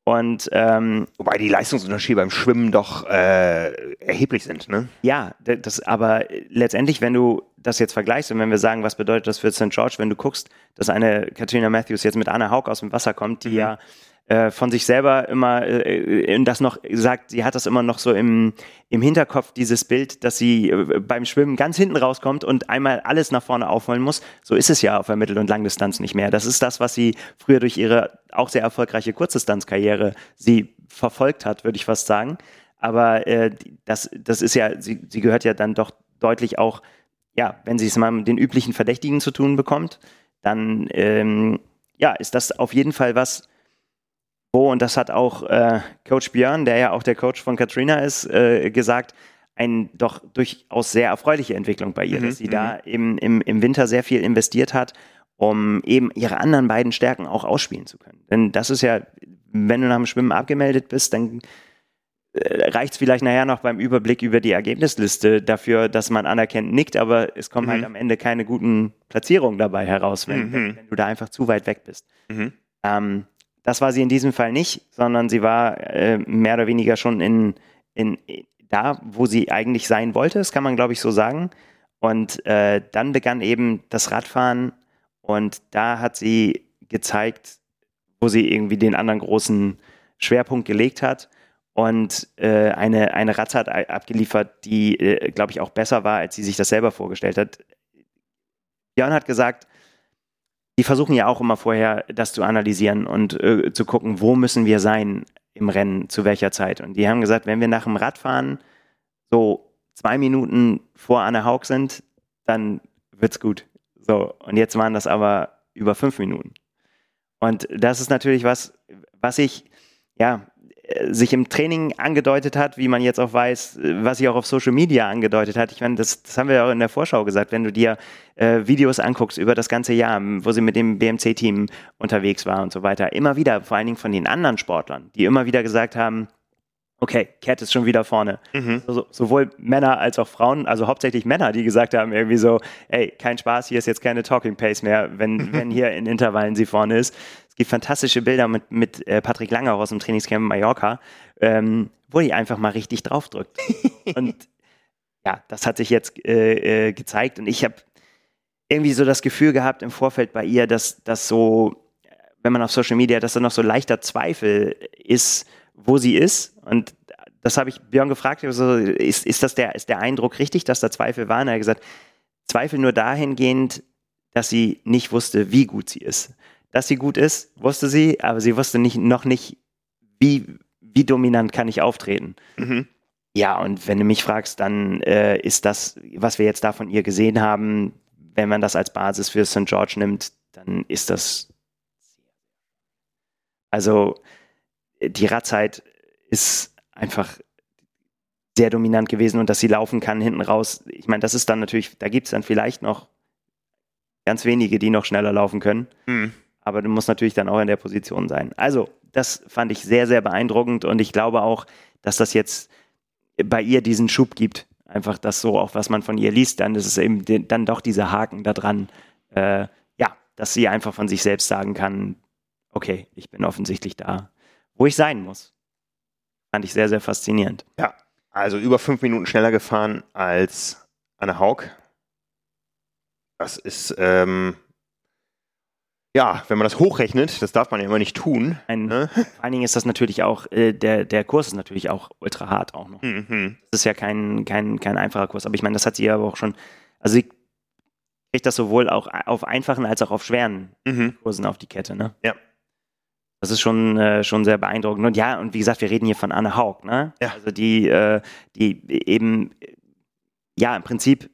Und ähm, wobei die Leistungsunterschiede beim Schwimmen doch äh, erheblich sind, ne? Ja, das, aber letztendlich, wenn du das jetzt vergleichst und wenn wir sagen, was bedeutet das für St. George, wenn du guckst, dass eine Katrina Matthews jetzt mit Anna Haug aus dem Wasser kommt, die mhm. ja äh, von sich selber immer äh, das noch sagt, sie hat das immer noch so im, im Hinterkopf, dieses Bild, dass sie äh, beim Schwimmen ganz hinten rauskommt und einmal alles nach vorne aufholen muss. So ist es ja auf der Mittel- und Langdistanz nicht mehr. Das ist das, was sie früher durch ihre auch sehr erfolgreiche Kurzdistanzkarriere sie verfolgt hat, würde ich fast sagen. Aber äh, das, das ist ja, sie, sie gehört ja dann doch deutlich auch, ja, wenn sie es mal mit den üblichen Verdächtigen zu tun bekommt, dann ähm, ja, ist das auf jeden Fall was, wo, und das hat auch äh, Coach Björn, der ja auch der Coach von Katrina ist, äh, gesagt, eine doch durchaus sehr erfreuliche Entwicklung bei ihr, mhm, dass sie da mhm. eben im, im Winter sehr viel investiert hat, um eben ihre anderen beiden Stärken auch ausspielen zu können. Denn das ist ja, wenn du nach dem Schwimmen abgemeldet bist, dann äh, reicht es vielleicht nachher noch beim Überblick über die Ergebnisliste dafür, dass man anerkennt, nickt, aber es kommen halt Mhm. halt am Ende keine guten Platzierungen dabei heraus, wenn, Mhm. wenn, wenn du da einfach zu weit weg bist. Mhm. Ähm, das war sie in diesem Fall nicht, sondern sie war äh, mehr oder weniger schon in, in, da, wo sie eigentlich sein wollte, das kann man glaube ich so sagen. Und äh, dann begann eben das Radfahren und da hat sie gezeigt, wo sie irgendwie den anderen großen Schwerpunkt gelegt hat und äh, eine, eine Radzeit abgeliefert, die, äh, glaube ich, auch besser war, als sie sich das selber vorgestellt hat. Björn hat gesagt, die versuchen ja auch immer vorher, das zu analysieren und äh, zu gucken, wo müssen wir sein im Rennen, zu welcher Zeit. Und die haben gesagt, wenn wir nach dem Radfahren so zwei Minuten vor Anne Haug sind, dann wird's gut. So, und jetzt waren das aber über fünf Minuten. Und das ist natürlich was, was ich, ja, sich im Training angedeutet hat, wie man jetzt auch weiß, äh, was sich auch auf Social Media angedeutet hat. Ich meine, das, das haben wir ja auch in der Vorschau gesagt, wenn du dir äh, Videos anguckst über das ganze Jahr, wo sie mit dem BMC-Team unterwegs war und so weiter, immer wieder, vor allen Dingen von den anderen Sportlern, die immer wieder gesagt haben, okay, Cat ist schon wieder vorne. Mhm. So, sowohl Männer als auch Frauen, also hauptsächlich Männer, die gesagt haben irgendwie so, ey, kein Spaß, hier ist jetzt keine Talking Pace mehr, wenn, wenn hier in Intervallen sie vorne ist. Es gibt fantastische Bilder mit, mit äh, Patrick Langer aus dem Trainingscamp in Mallorca, ähm, wo die einfach mal richtig draufdrückt. und ja, das hat sich jetzt äh, äh, gezeigt und ich habe irgendwie so das Gefühl gehabt im Vorfeld bei ihr, dass das so, wenn man auf Social Media, dass da noch so leichter Zweifel ist, wo sie ist. Und das habe ich Björn gefragt, also ist, ist das der, ist der Eindruck richtig, dass da Zweifel waren? Er hat gesagt, Zweifel nur dahingehend, dass sie nicht wusste, wie gut sie ist. Dass sie gut ist, wusste sie, aber sie wusste nicht, noch nicht, wie, wie dominant kann ich auftreten. Mhm. Ja, und wenn du mich fragst, dann äh, ist das, was wir jetzt da von ihr gesehen haben, wenn man das als Basis für St. George nimmt, dann ist das. Also, die Radzeit ist einfach sehr dominant gewesen und dass sie laufen kann hinten raus. Ich meine, das ist dann natürlich, da gibt es dann vielleicht noch ganz wenige, die noch schneller laufen können. Mhm. Aber du musst natürlich dann auch in der Position sein. Also, das fand ich sehr, sehr beeindruckend und ich glaube auch, dass das jetzt bei ihr diesen Schub gibt. Einfach das so, auch was man von ihr liest, dann ist es eben dann doch dieser Haken da dran. Äh, ja, dass sie einfach von sich selbst sagen kann, okay, ich bin offensichtlich da, wo ich sein muss. Fand ich sehr, sehr faszinierend. Also über fünf Minuten schneller gefahren als Anne Haug. Das ist, ähm, ja, wenn man das hochrechnet, das darf man ja immer nicht tun. Ein, Ne? Vor allen Dingen ist das natürlich auch, äh, der, der Kurs ist natürlich auch ultra hart auch noch. Mhm. Das ist ja kein, kein, kein einfacher Kurs. Aber ich meine, das hat sie aber auch schon, also sie kriegt das sowohl auch auf einfachen als auch auf schweren Mhm. Kursen auf die Kette, ne? Ja. Das ist schon, äh, schon sehr beeindruckend. Und ja, und wie gesagt, wir reden hier von Anne Haug, ne? Ja. Also die, äh, die eben, ja, im Prinzip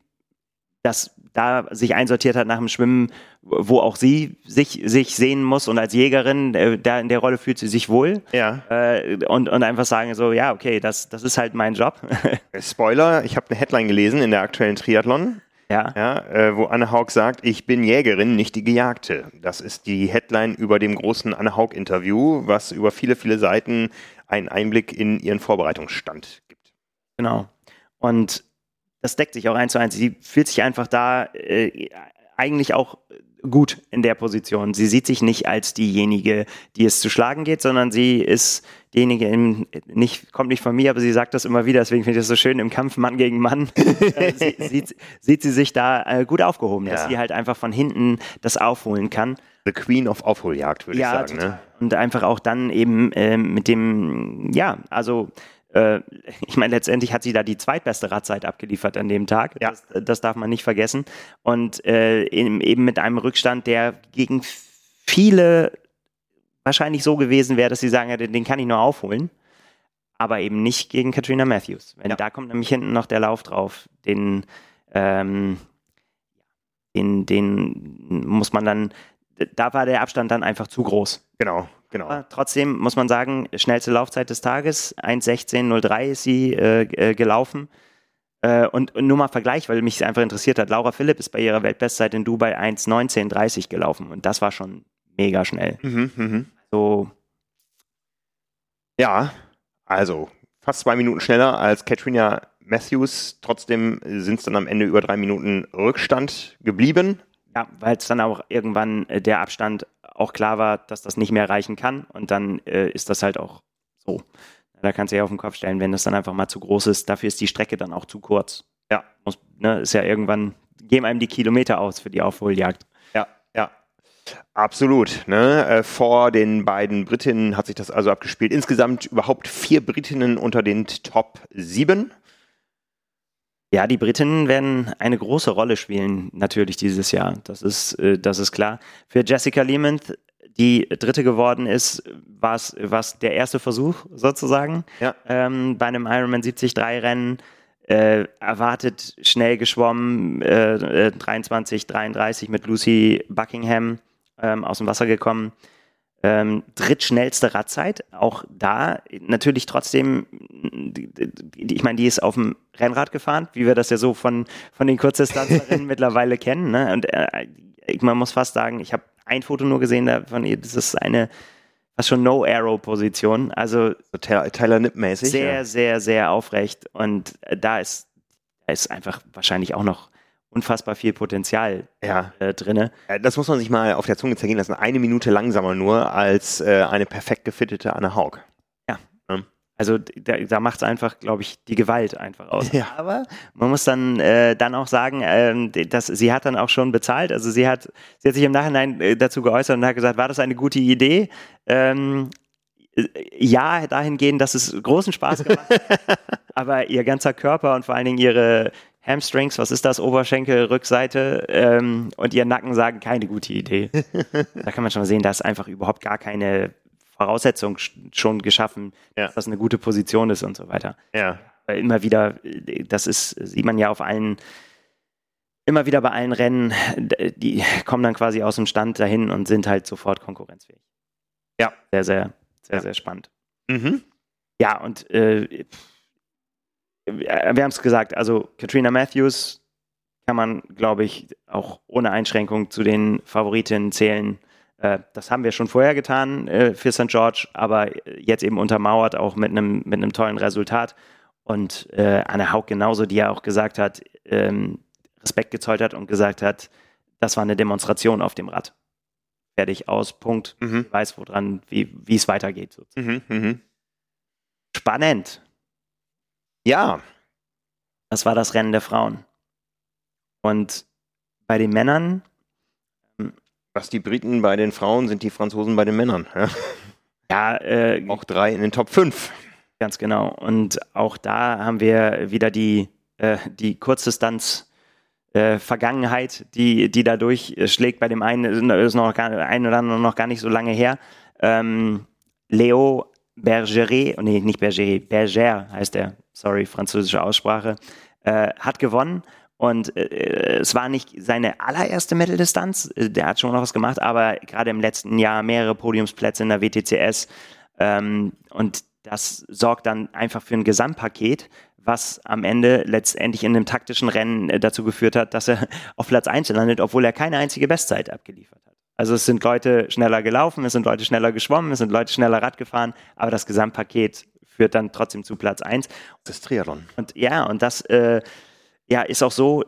das da sich einsortiert hat nach dem Schwimmen, wo auch sie sich, sich sehen muss und als Jägerin, äh, da in der Rolle fühlt sie sich wohl Ja, äh, und, und einfach sagen so, ja, okay, das, das ist halt mein Job. Spoiler, ich habe eine Headline gelesen in der aktuellen Triathlon, ja. ja, äh, wo Anne Haug sagt, ich bin Jägerin, nicht die Gejagte. Das ist die Headline über dem großen Anne Haug-Interview, was über viele, viele Seiten einen Einblick in ihren Vorbereitungsstand gibt. Genau. Und das deckt sich auch eins zu eins. Sie fühlt sich einfach da äh, eigentlich auch gut in der Position. Sie sieht sich nicht als diejenige, die es zu schlagen geht, sondern sie ist diejenige, im, nicht, kommt nicht von mir, aber sie sagt das immer wieder, deswegen finde ich das so schön im Kampf Mann gegen Mann. äh, sie, sieht, sieht sie sich da äh, gut aufgehoben, dass Ja. sie halt einfach von hinten das aufholen kann. The Queen of Aufholjagd, würde ich sagen. Ne? Und einfach auch dann eben ähm, mit dem, ja, also äh, ich meine, letztendlich hat sie da die zweitbeste Radzeit abgeliefert an dem Tag. Ja. Das, das darf man nicht vergessen. Und äh, eben, eben mit einem Rückstand, der gegen viele wahrscheinlich so gewesen wäre, dass sie sagen, ja, den, den kann ich nur aufholen. Aber eben nicht gegen Katrina Matthews. Wenn Ja. da kommt nämlich hinten noch der Lauf drauf, den, ähm, den, den muss man dann, da war der Abstand dann einfach zu groß. Genau, genau. Trotzdem muss man sagen, schnellste Laufzeit des Tages, 1.16.03 ist sie äh, äh, gelaufen. Äh, und, und nur mal Vergleich, weil mich einfach interessiert hat, Laura Philipp ist bei ihrer Weltbestzeit in Dubai 1.19.30 gelaufen und das war schon mega schnell. Mhm, mhm. So, Ja, also fast zwei Minuten schneller als Katrina Matthews. Trotzdem sind es dann am Ende über drei Minuten Rückstand geblieben. Ja, weil es dann auch irgendwann äh, der Abstand auch klar war, dass das nicht mehr reichen kann. Und dann äh, ist das halt auch so. Da kannst du ja auf den Kopf stellen, wenn das dann einfach mal zu groß ist. Dafür ist die Strecke dann auch zu kurz. Ja. Muss, ne, ist ja irgendwann, geben einem die Kilometer aus für die Aufholjagd. Ja, ja. Absolut. Ne? Äh, vor den beiden Britinnen hat sich das also abgespielt. Insgesamt überhaupt vier Britinnen unter den Top 7. Ja, die Britinnen werden eine große Rolle spielen, natürlich dieses Jahr. Das ist, äh, das ist klar. Für Jessica Lehman, die Dritte geworden ist, war es der erste Versuch sozusagen ja. ähm, bei einem Ironman 73-Rennen. Äh, erwartet schnell geschwommen, äh, 23, 33 mit Lucy Buckingham ähm, aus dem Wasser gekommen. Ähm, drittschnellste Radzeit, auch da natürlich trotzdem, ich meine, die ist auf dem Rennrad gefahren, wie wir das ja so von, von den Kurzdistanzlerinnen mittlerweile kennen. Ne? Und äh, man muss fast sagen, ich habe ein Foto nur gesehen von ihr, das ist eine fast schon No-Arrow-Position. Also so Tyler Nipp-mäßig. Sehr, ja. sehr, sehr aufrecht. Und da ist, da ist einfach wahrscheinlich auch noch unfassbar viel Potenzial ja. äh, drin. Das muss man sich mal auf der Zunge zergehen lassen. Eine Minute langsamer nur als äh, eine perfekt gefittete Anne Haug. Ja. ja. Also da, da macht es einfach, glaube ich, die Gewalt einfach aus. Ja. Aber man muss dann, äh, dann auch sagen, ähm, dass sie hat dann auch schon bezahlt. Also sie hat, sie hat sich im Nachhinein äh, dazu geäußert und hat gesagt, war das eine gute Idee? Ähm, äh, ja, dahingehend, dass es großen Spaß gemacht hat. aber ihr ganzer Körper und vor allen Dingen ihre, Hamstrings, was ist das, Oberschenkel, Rückseite ähm, und ihr Nacken sagen, keine gute Idee. da kann man schon sehen, da ist einfach überhaupt gar keine Voraussetzung schon geschaffen, ja. dass das eine gute Position ist und so weiter. Ja. Weil immer wieder, das ist, sieht man ja auf allen, immer wieder bei allen Rennen, die kommen dann quasi aus dem Stand dahin und sind halt sofort konkurrenzfähig. Ja. Sehr, sehr, sehr, ja. sehr spannend. Mhm. Ja, und äh, wir haben es gesagt, also Katrina Matthews kann man, glaube ich, auch ohne Einschränkung zu den Favoritinnen zählen. Äh, das haben wir schon vorher getan äh, für St. George, aber jetzt eben untermauert auch mit einem mit einem tollen Resultat. Und äh, Anne Haug genauso, die ja auch gesagt hat, ähm, Respekt gezollt hat und gesagt hat, das war eine Demonstration auf dem Rad. Fertig, aus, Punkt. Mhm. Weiß, woran, wie es weitergeht. Mhm, mh. Spannend. Ja. Das war das Rennen der Frauen. Und bei den Männern. Ähm, Was die Briten bei den Frauen sind die Franzosen bei den Männern. Ja, ja äh, auch drei in den Top 5. Ganz genau. Und auch da haben wir wieder die, äh, die Kurzdistanz. Äh, Vergangenheit, die, die da durchschlägt. Bei dem einen ist noch gar, ein oder andere noch gar nicht so lange her. Ähm, Leo Bergeret, nee, nicht Bergeret, Berger heißt er, sorry, französische Aussprache, äh, hat gewonnen. Und äh, es war nicht seine allererste Mitteldistanz, äh, der hat schon noch was gemacht, aber gerade im letzten Jahr mehrere Podiumsplätze in der WTCS. Ähm, und das sorgt dann einfach für ein Gesamtpaket, was am Ende letztendlich in einem taktischen Rennen äh, dazu geführt hat, dass er auf Platz 1 landet, obwohl er keine einzige Bestzeit abgeliefert hat. Also es sind Leute schneller gelaufen, es sind Leute schneller geschwommen, es sind Leute schneller Rad gefahren, aber das Gesamtpaket führt dann trotzdem zu Platz 1. Das Triathlon. Und ja, und das äh, ja, ist auch so,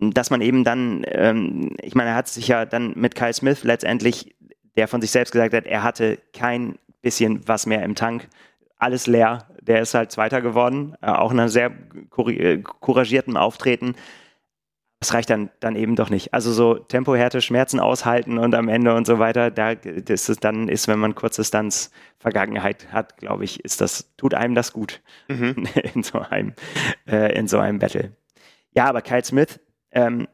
dass man eben dann, ähm, ich meine, er hat sich ja dann mit Kyle Smith letztendlich, der von sich selbst gesagt hat, er hatte kein bisschen was mehr im Tank, alles leer. Der ist halt Zweiter geworden, äh, auch in einem sehr äh, couragierten Auftreten das reicht dann, dann eben doch nicht. Also so Tempohärte, Schmerzen aushalten und am Ende und so weiter, da ist es dann ist, wenn man Kurzdistanz Vergangenheit hat, glaube ich, ist das, tut einem das gut mhm. in so einem, äh, in so einem Battle. Ja, aber Kyle Smith, ähm,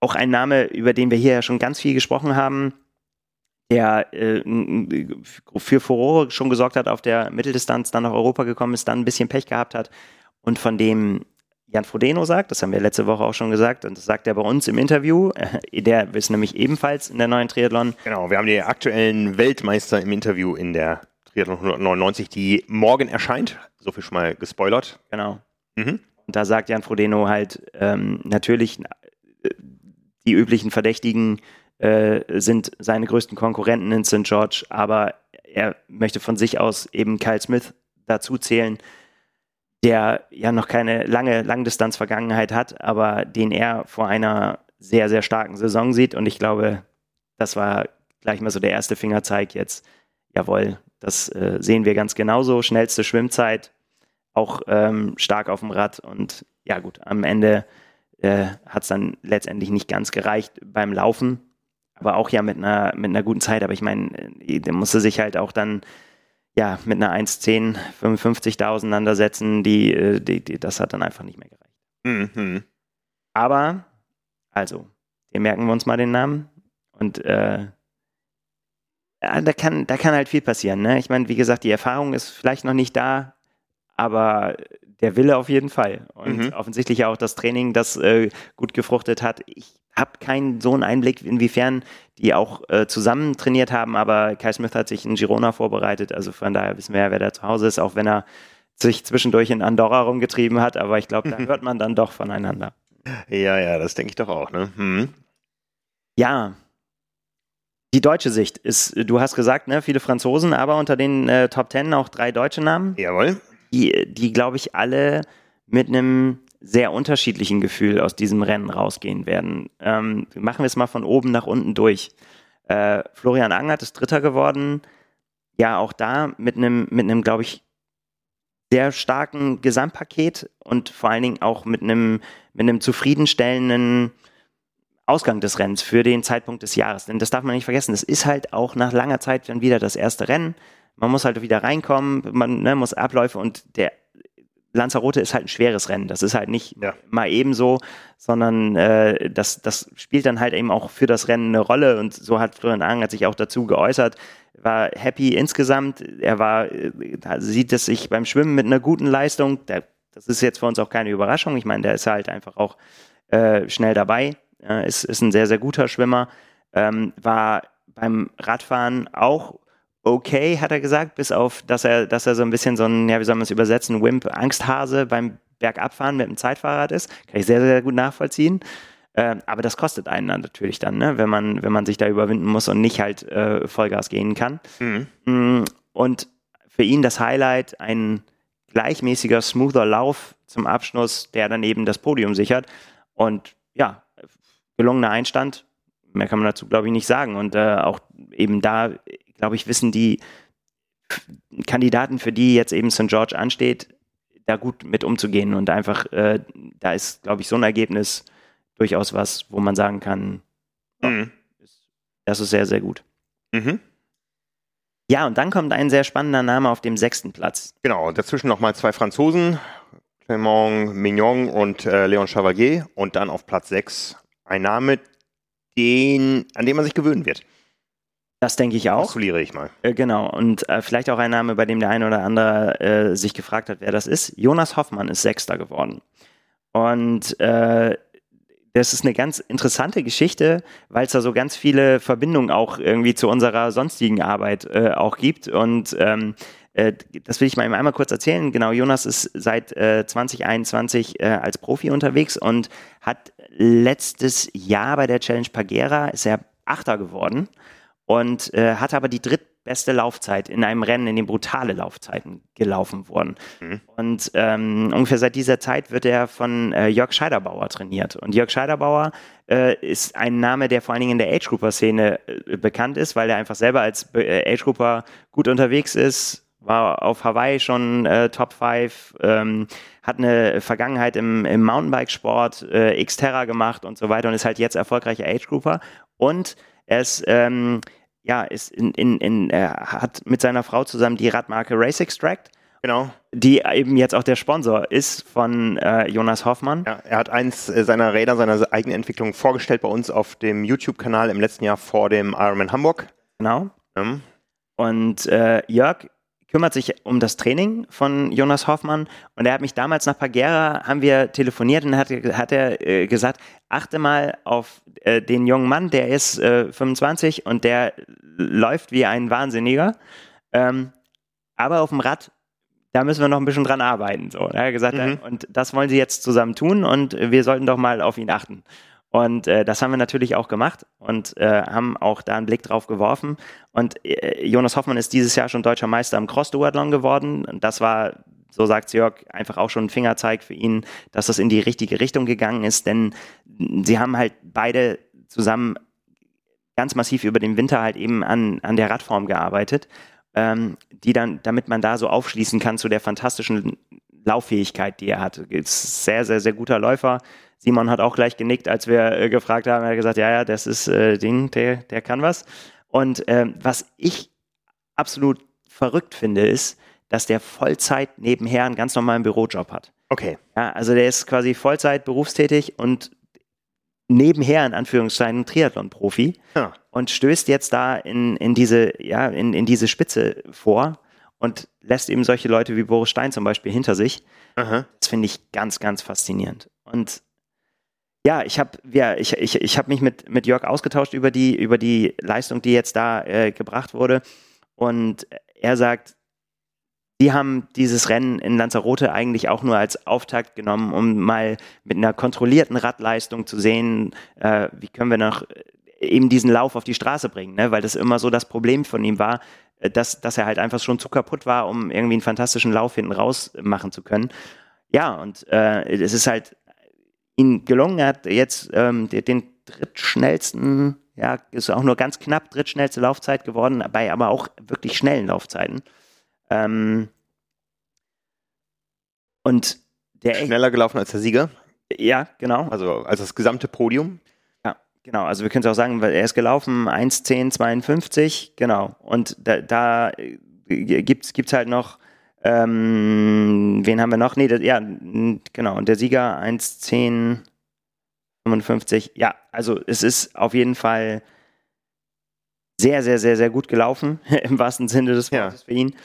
auch ein Name, über den wir hier ja schon ganz viel gesprochen haben, der äh, für Furore schon gesorgt hat auf der Mitteldistanz, dann nach Europa gekommen ist, dann ein bisschen Pech gehabt hat und von dem Jan Frodeno sagt, das haben wir letzte Woche auch schon gesagt, und das sagt er bei uns im Interview. Der ist nämlich ebenfalls in der neuen Triathlon. Genau, wir haben die aktuellen Weltmeister im Interview in der Triathlon 199, die morgen erscheint. So viel schon mal gespoilert. Genau. Mhm. Und da sagt Jan Frodeno halt ähm, natürlich, äh, die üblichen Verdächtigen äh, sind seine größten Konkurrenten in St. George, aber er möchte von sich aus eben Kyle Smith dazu zählen, der ja noch keine lange Langdistanz-Vergangenheit hat, aber den er vor einer sehr, sehr starken Saison sieht. Und ich glaube, das war gleich mal so der erste Fingerzeig jetzt. Jawohl, das äh, sehen wir ganz genauso. Schnellste Schwimmzeit, auch ähm, stark auf dem Rad. Und ja gut, am Ende äh, hat es dann letztendlich nicht ganz gereicht beim Laufen. Aber auch ja mit einer, mit einer guten Zeit. Aber ich meine, äh, der musste sich halt auch dann ja, mit einer 1,10 55 da auseinandersetzen, die, äh, die, die, das hat dann einfach nicht mehr gereicht. Mhm. Aber, also, hier merken wir uns mal den Namen und äh, ja, da, kann, da kann halt viel passieren. Ne? Ich meine, wie gesagt, die Erfahrung ist vielleicht noch nicht da, aber der Wille auf jeden Fall. Und mhm. offensichtlich auch das Training, das äh, gut gefruchtet hat. Ich habe keinen so einen Einblick, inwiefern die auch äh, zusammen trainiert haben, aber Kai Smith hat sich in Girona vorbereitet, also von daher wissen wir ja, wer da zu Hause ist, auch wenn er sich zwischendurch in Andorra rumgetrieben hat, aber ich glaube, da hört man dann doch voneinander. Ja, ja, das denke ich doch auch. Ne? Hm. Ja, die deutsche Sicht ist, du hast gesagt, ne, viele Franzosen, aber unter den äh, Top Ten auch drei deutsche Namen. Jawohl. Die, die glaube ich, alle mit einem sehr unterschiedlichen Gefühl aus diesem Rennen rausgehen werden. Ähm, machen wir es mal von oben nach unten durch. Äh, Florian Angert ist Dritter geworden. Ja, auch da mit einem, mit einem, glaube ich, sehr starken Gesamtpaket und vor allen Dingen auch mit einem, mit einem zufriedenstellenden Ausgang des Rennens für den Zeitpunkt des Jahres. Denn das darf man nicht vergessen. Es ist halt auch nach langer Zeit dann wieder das erste Rennen. Man muss halt wieder reinkommen, man ne, muss Abläufe und der Lanzarote ist halt ein schweres Rennen. Das ist halt nicht ja. mal ebenso, sondern äh, das, das spielt dann halt eben auch für das Rennen eine Rolle. Und so hat Florian Ang sich auch dazu geäußert. War happy insgesamt. Er war, äh, sieht es sich beim Schwimmen mit einer guten Leistung. Der, das ist jetzt für uns auch keine Überraschung. Ich meine, der ist halt einfach auch äh, schnell dabei. Ist, ist ein sehr, sehr guter Schwimmer. Ähm, war beim Radfahren auch okay, hat er gesagt, bis auf, dass er, dass er so ein bisschen so ein, ja, wie soll man es übersetzen, Wimp, Angsthase beim Bergabfahren mit dem Zeitfahrrad ist. Kann ich sehr, sehr gut nachvollziehen. Äh, aber das kostet einen dann natürlich dann, ne? wenn, man, wenn man sich da überwinden muss und nicht halt äh, Vollgas gehen kann. Mhm. Mm, und für ihn das Highlight, ein gleichmäßiger, smoother Lauf zum Abschluss, der dann eben das Podium sichert. Und ja, gelungener Einstand, mehr kann man dazu, glaube ich, nicht sagen. Und äh, auch eben da glaube ich, wissen die Kandidaten, für die jetzt eben St. George ansteht, da gut mit umzugehen und einfach, äh, da ist, glaube ich, so ein Ergebnis durchaus was, wo man sagen kann, mhm. das ist sehr, sehr gut. Mhm. Ja, und dann kommt ein sehr spannender Name auf dem sechsten Platz. Genau, dazwischen nochmal zwei Franzosen, Clément Mignon und äh, Léon Chevalier. Und dann auf Platz sechs ein Name, den, an den man sich gewöhnen wird. Das denke ich auch. Postuliere ich mal. Äh, genau. Und äh, vielleicht auch ein Name, bei dem der eine oder andere äh, sich gefragt hat, wer das ist. Jonas Hoffmann ist Sechster geworden. Und äh, das ist eine ganz interessante Geschichte, weil es da so ganz viele Verbindungen auch irgendwie zu unserer sonstigen Arbeit äh, auch gibt. Und ähm, äh, das will ich mal einmal kurz erzählen. Genau, Jonas ist seit 2021 als Profi unterwegs und hat letztes Jahr bei der Challenge Pagera ist er Achter geworden und äh, hat aber die drittbeste Laufzeit in einem Rennen, in dem brutale Laufzeiten gelaufen wurden. Mhm. Und ähm, ungefähr seit dieser Zeit wird er von äh, Jörg Scheiderbauer trainiert. Und Jörg Scheiderbauer äh, ist ein Name, der vor allen Dingen in der Age-Grouper-Szene äh, bekannt ist, weil er einfach selber als äh, Age-Grouper gut unterwegs ist, war auf Hawaii schon äh, Top 5, ähm, hat eine Vergangenheit im, im Mountainbike-Sport, äh, Xterra gemacht und so weiter und ist halt jetzt erfolgreicher Age-Grouper. Und er ist, ähm, ja, ist in, in, in, er hat mit seiner Frau zusammen die Radmarke Race Extract. Genau. Die eben jetzt auch der Sponsor ist von äh, Jonas Hoffmann. Ja, er hat eins äh, seiner Räder, seiner eigenen Entwicklung vorgestellt bei uns auf dem YouTube-Kanal im letzten Jahr vor dem Ironman Hamburg. Genau. Ja. Und äh, Jörg kümmert sich um das Training von Jonas Hoffmann und er hat mich damals nach Pagera, haben wir telefoniert und hat, hat er äh, gesagt, achte mal auf äh, den jungen Mann, der ist äh, 25 und der läuft wie ein Wahnsinniger, ähm, aber auf dem Rad, da müssen wir noch ein bisschen dran arbeiten. So. Er hat gesagt, mhm. und das wollen sie jetzt zusammen tun und wir sollten doch mal auf ihn achten. Und äh, das haben wir natürlich auch gemacht und äh, haben auch da einen Blick drauf geworfen. Und äh, Jonas Hoffmann ist dieses Jahr schon deutscher Meister im Cross-Duathlon geworden. Und das war, so sagt Jörg, einfach auch schon ein Fingerzeig für ihn, dass das in die richtige Richtung gegangen ist. Denn sie haben halt beide zusammen ganz massiv über den Winter halt eben an, an der Radform gearbeitet, ähm, die dann, damit man da so aufschließen kann zu der fantastischen Lauffähigkeit, die er hat. Ist sehr, sehr, sehr guter Läufer Simon hat auch gleich genickt, als wir äh, gefragt haben. Er hat gesagt, ja, ja, das ist äh, Ding, der, der kann was. Und ähm, was ich absolut verrückt finde, ist, dass der Vollzeit nebenher einen ganz normalen Bürojob hat. Okay. Ja, also der ist quasi Vollzeit berufstätig und nebenher in Anführungszeichen Triathlon-Profi ja. und stößt jetzt da in, in diese, ja, in, in diese Spitze vor und lässt eben solche Leute wie Boris Stein zum Beispiel hinter sich. Aha. Das finde ich ganz, ganz faszinierend. Und ja, ich habe ja, ich, ich, ich hab mich mit, mit Jörg ausgetauscht über die, über die Leistung, die jetzt da äh, gebracht wurde. Und er sagt, die haben dieses Rennen in Lanzarote eigentlich auch nur als Auftakt genommen, um mal mit einer kontrollierten Radleistung zu sehen, äh, wie können wir noch eben diesen Lauf auf die Straße bringen, ne? weil das immer so das Problem von ihm war, äh, dass, dass er halt einfach schon zu kaputt war, um irgendwie einen fantastischen Lauf hinten raus machen zu können. Ja, und äh, es ist halt ihm gelungen. Er hat jetzt ähm, den drittschnellsten, ja, ist auch nur ganz knapp drittschnellste Laufzeit geworden, bei aber auch wirklich schnellen Laufzeiten. Ähm, und der schneller gelaufen als der Sieger. Ja, genau. Also als das gesamte Podium. Ja, genau. Also wir können es auch sagen, weil er ist gelaufen 1,10,52, genau. Und da, da äh, gibt es halt noch ähm, wen haben wir noch? Nee, das, ja, genau. Und der Sieger 1,10, 55. Ja, also es ist auf jeden Fall sehr, sehr, sehr, sehr gut gelaufen, im wahrsten Sinne des Wortes ja. für ihn.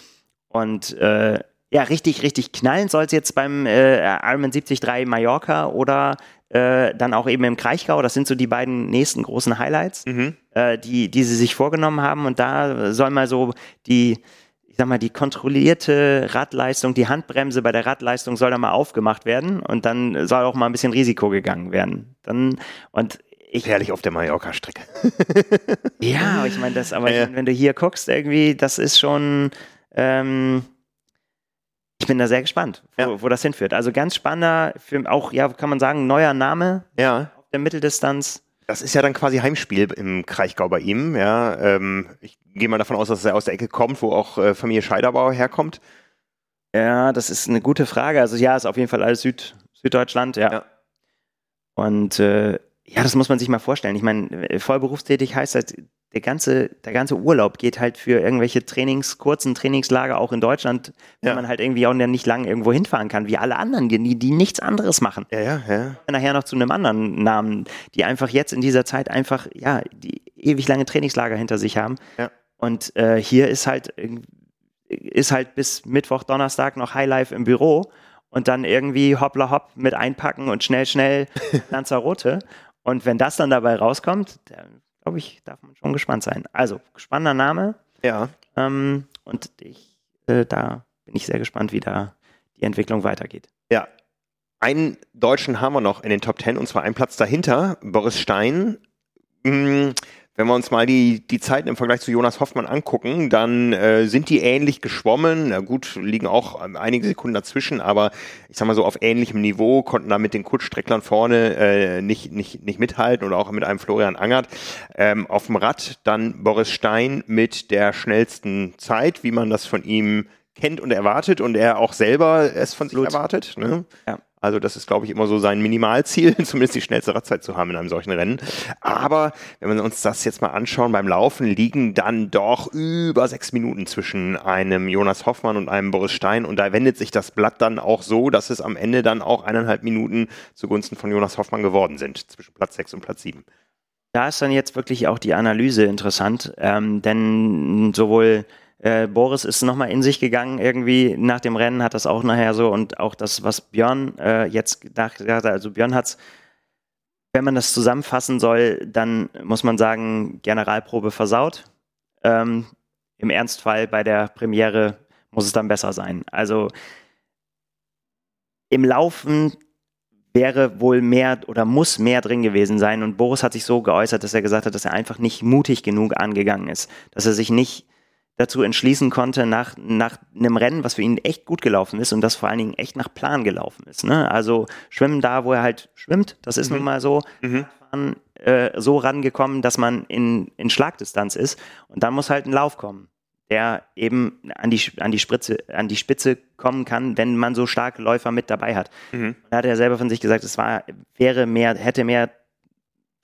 Und äh, ja, richtig, richtig knallen soll es jetzt beim äh, Ironman 73 Mallorca oder äh, dann auch eben im Kraichgau. Das sind so die beiden nächsten großen Highlights, mhm. äh, die, die sie sich vorgenommen haben. Und da soll mal so die ich sag mal, die kontrollierte Radleistung, die Handbremse bei der Radleistung soll da mal aufgemacht werden und dann soll auch mal ein bisschen Risiko gegangen werden. Dann, und ich, Herrlich auf der Mallorca-Strecke. ja, ich meine, das, aber ja. wenn du hier guckst, irgendwie, das ist schon, ähm, ich bin da sehr gespannt, wo, ja. wo, das hinführt. Also ganz spannender, für, auch, ja, kann man sagen, neuer Name ja. auf der Mitteldistanz. Das ist ja dann quasi Heimspiel im Kraichgau bei ihm. Ja, ähm, ich gehe mal davon aus, dass er aus der Ecke kommt, wo auch äh, Familie Scheiderbauer herkommt. Ja, das ist eine gute Frage. Also ja, ist auf jeden Fall alles Süd, Süddeutschland, ja. ja. Und äh, ja, das muss man sich mal vorstellen. Ich meine, voll berufstätig heißt halt, der ganze, der ganze Urlaub geht halt für irgendwelche Trainings, kurzen Trainingslager auch in Deutschland, wenn ja. man halt irgendwie auch nicht lang irgendwo hinfahren kann, wie alle anderen, die, die nichts anderes machen. Ja, ja, ja. Nachher noch zu einem anderen Namen, die einfach jetzt in dieser Zeit einfach, ja, die ewig lange Trainingslager hinter sich haben. Ja. Und äh, hier ist halt, ist halt bis Mittwoch, Donnerstag noch Highlife im Büro und dann irgendwie hoppla hopp mit einpacken und schnell, schnell Lanzarote. Und wenn das dann dabei rauskommt, dann glaube ich, darf man schon gespannt sein. Also, spannender Name. Ja. Ähm, und ich, äh, da bin ich sehr gespannt, wie da die Entwicklung weitergeht. Ja. Einen Deutschen haben wir noch in den Top Ten und zwar einen Platz dahinter, Boris Stein. Hm, wenn wir uns mal die, die Zeiten im Vergleich zu Jonas Hoffmann angucken, dann äh, sind die ähnlich geschwommen. Na gut, liegen auch einige Sekunden dazwischen, aber ich sag mal so auf ähnlichem Niveau, konnten da mit den Kurzstrecklern vorne äh, nicht, nicht, nicht mithalten oder auch mit einem Florian Angert. Ähm, auf dem Rad dann Boris Stein mit der schnellsten Zeit, wie man das von ihm kennt und erwartet und er auch selber es von sich Blut. erwartet. Ne? Ja. Also das ist, glaube ich, immer so sein Minimalziel, zumindest die schnellste Radzeit zu haben in einem solchen Rennen. Aber wenn wir uns das jetzt mal anschauen, beim Laufen liegen dann doch über sechs Minuten zwischen einem Jonas Hoffmann und einem Boris Stein. Und da wendet sich das Blatt dann auch so, dass es am Ende dann auch eineinhalb Minuten zugunsten von Jonas Hoffmann geworden sind, zwischen Platz sechs und Platz sieben. Da ist dann jetzt wirklich auch die Analyse interessant, ähm, denn sowohl äh, Boris ist nochmal in sich gegangen irgendwie nach dem Rennen, hat das auch nachher so und auch das, was Björn äh, jetzt gedacht hat, also Björn hat's, wenn man das zusammenfassen soll, dann muss man sagen, Generalprobe versaut. Ähm, Im Ernstfall bei der Premiere muss es dann besser sein. Also im Laufen wäre wohl mehr oder muss mehr drin gewesen sein. Und Boris hat sich so geäußert, dass er gesagt hat, dass er einfach nicht mutig genug angegangen ist. Dass er sich nicht dazu entschließen konnte, nach, nach einem Rennen, was für ihn echt gut gelaufen ist und das vor allen Dingen echt nach Plan gelaufen ist. Ne? Also schwimmen da, wo er halt schwimmt, das ist mhm. nun mal so. Mhm. Äh, so rangekommen, dass man in, in Schlagdistanz ist. Und dann muss halt ein Lauf kommen der eben an die, an die, Spritze, an die Spitze kommen kann, wenn man so starke Läufer mit dabei hat. Mhm. Da hat er selber von sich gesagt, es war, wäre mehr, hätte mehr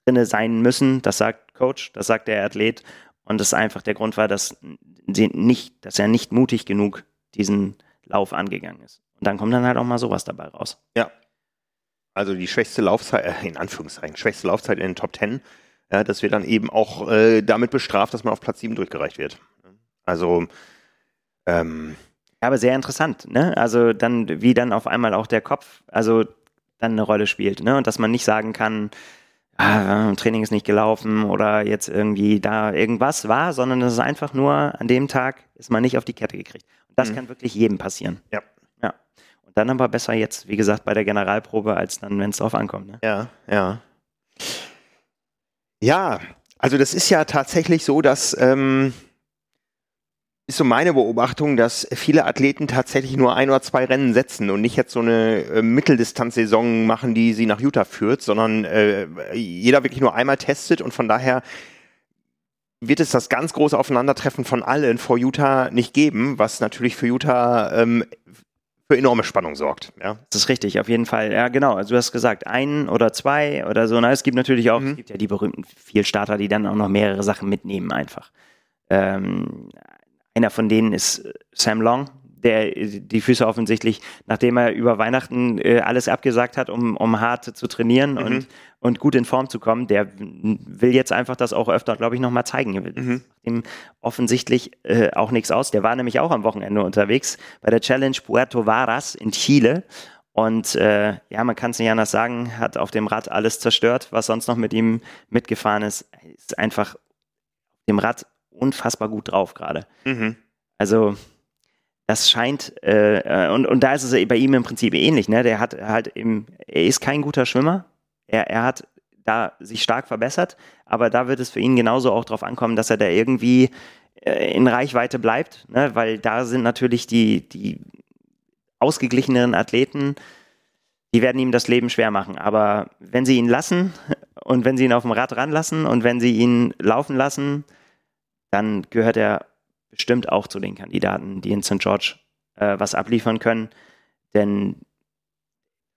drinne sein müssen. Das sagt Coach, das sagt der Athlet. Und das einfach der Grund war, dass, sie nicht, dass er nicht mutig genug diesen Lauf angegangen ist. Und dann kommt dann halt auch mal sowas dabei raus. Ja. Also die schwächste Laufzeit, äh, in Anführungszeichen, schwächste Laufzeit in den Top Ten, ja, das wird dann eben auch äh, damit bestraft, dass man auf Platz 7 durchgereicht wird. Also ähm, aber sehr interessant, ne? Also dann, wie dann auf einmal auch der Kopf, also dann eine Rolle spielt, ne? Und dass man nicht sagen kann, ah, Training ist nicht gelaufen oder jetzt irgendwie da irgendwas war, sondern es ist einfach nur an dem Tag ist man nicht auf die Kette gekriegt. Und das mhm. kann wirklich jedem passieren. Ja. Ja. Und dann aber besser jetzt, wie gesagt, bei der Generalprobe, als dann, wenn es drauf ankommt. Ne? Ja, ja. Ja, also das ist ja tatsächlich so, dass ähm, ist so meine Beobachtung, dass viele Athleten tatsächlich nur ein oder zwei Rennen setzen und nicht jetzt so eine äh, Mitteldistanzsaison machen, die sie nach Utah führt, sondern äh, jeder wirklich nur einmal testet und von daher wird es das ganz große Aufeinandertreffen von allen vor Utah nicht geben, was natürlich für Utah ähm, für enorme Spannung sorgt. Ja. Das ist richtig, auf jeden Fall. Ja, genau. Also du hast gesagt, ein oder zwei oder so. Na, es gibt natürlich auch, mhm. es gibt ja die berühmten Vielstarter, die dann auch noch mehrere Sachen mitnehmen einfach. Ähm, einer von denen ist äh, Sam Long, der die Füße offensichtlich, nachdem er über Weihnachten äh, alles abgesagt hat, um, um hart zu trainieren mhm. und, und gut in Form zu kommen, der will jetzt einfach das auch öfter, glaube ich, nochmal zeigen. Mhm. Ihm offensichtlich äh, auch nichts aus. Der war nämlich auch am Wochenende unterwegs bei der Challenge Puerto Varas in Chile. Und äh, ja, man kann es nicht anders sagen, hat auf dem Rad alles zerstört, was sonst noch mit ihm mitgefahren ist. Ist einfach dem Rad unfassbar gut drauf gerade. Mhm. Also das scheint, äh, und, und da ist es bei ihm im Prinzip ähnlich, ne? Der hat halt eben, er ist kein guter Schwimmer. Er, er hat da sich stark verbessert, aber da wird es für ihn genauso auch drauf ankommen, dass er da irgendwie äh, in Reichweite bleibt, ne? weil da sind natürlich die, die ausgeglicheneren Athleten, die werden ihm das Leben schwer machen. Aber wenn sie ihn lassen und wenn sie ihn auf dem Rad ranlassen und wenn sie ihn laufen lassen, dann gehört er bestimmt auch zu den Kandidaten, die in St. George äh, was abliefern können. Denn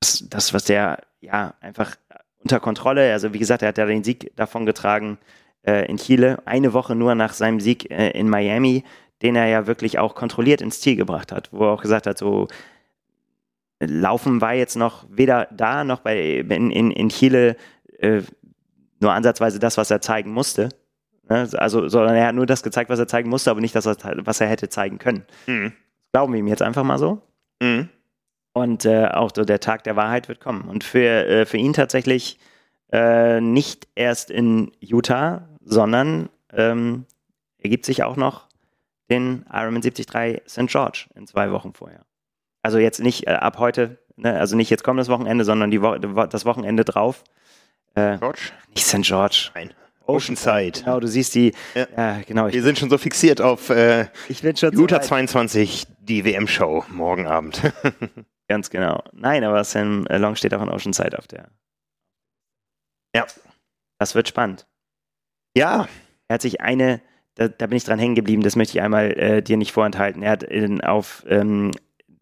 das, das, was der ja einfach unter Kontrolle, also wie gesagt, er hat ja den Sieg davon getragen äh, in Chile, eine Woche nur nach seinem Sieg äh, in Miami, den er ja wirklich auch kontrolliert ins Ziel gebracht hat, wo er auch gesagt hat, so Laufen war jetzt noch weder da noch bei in, in, in Chile äh, nur ansatzweise das, was er zeigen musste. Ne? Also, sondern er hat nur das gezeigt, was er zeigen musste, aber nicht das, was er hätte zeigen können. Mhm. Glauben wir ihm jetzt einfach mal so. Mhm. Und äh, auch so der Tag der Wahrheit wird kommen. Und für, äh, für ihn tatsächlich äh, nicht erst in Utah, sondern ähm, ergibt sich auch noch den Ironman 73 St. George in zwei Wochen vorher. Also jetzt nicht äh, ab heute, ne? also nicht jetzt kommendes Wochenende, sondern die Wo das Wochenende drauf. Äh, George? Nicht St. George. Nein. Oceanside. Genau, du siehst die. Ja, ja genau. Wir sind schon so fixiert auf äh, ich bin schon Utah so 22, die WM-Show morgen Abend. Ganz genau. Nein, aber Sam Long steht auch in Oceanside auf der. Ja. Das wird spannend. Ja. Er hat sich eine, da, da bin ich dran hängen geblieben, das möchte ich einmal äh, dir nicht vorenthalten. Er hat in, auf ähm,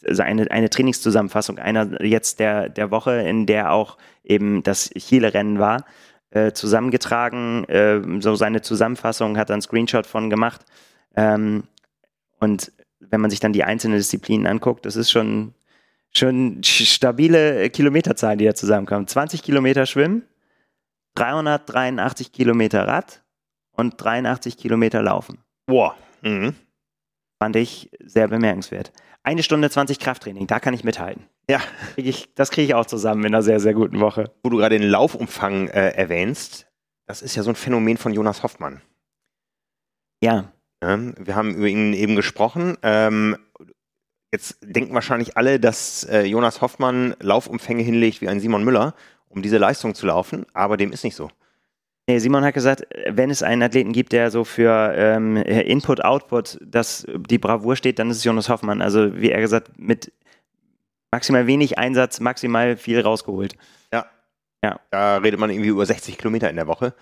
also eine, eine Trainingszusammenfassung einer jetzt der, der Woche, in der auch eben das Chile-Rennen war, äh, zusammengetragen, äh, so seine Zusammenfassung, hat einen Screenshot von gemacht. Ähm, und wenn man sich dann die einzelnen Disziplinen anguckt, das ist schon, schon stabile Kilometerzahlen, die da zusammenkommen. 20 Kilometer Schwimmen, 383 Kilometer Rad und 83 Kilometer Laufen. Boah. Mhm. Fand ich sehr bemerkenswert. Eine Stunde 20 Krafttraining, da kann ich mithalten. Ja. Krieg ich, das kriege ich auch zusammen in einer sehr, sehr guten Woche. Wo du gerade den Laufumfang äh, erwähnst, das ist ja so ein Phänomen von Jonas Hoffmann. Ja. ja wir haben über ihn eben gesprochen. Ähm, Jetzt denken wahrscheinlich alle, dass äh, Jonas Hoffmann Laufumfänge hinlegt wie ein Simon Müller, um diese Leistung zu laufen, aber dem ist nicht so. Nee, Simon hat gesagt, wenn es einen Athleten gibt, der so für ähm, Input, Output, dass die Bravour steht, dann ist es Jonas Hoffmann. Also wie er gesagt, mit maximal wenig Einsatz, maximal viel rausgeholt. Ja. Ja. Da redet man irgendwie über 60 Kilometer in der Woche.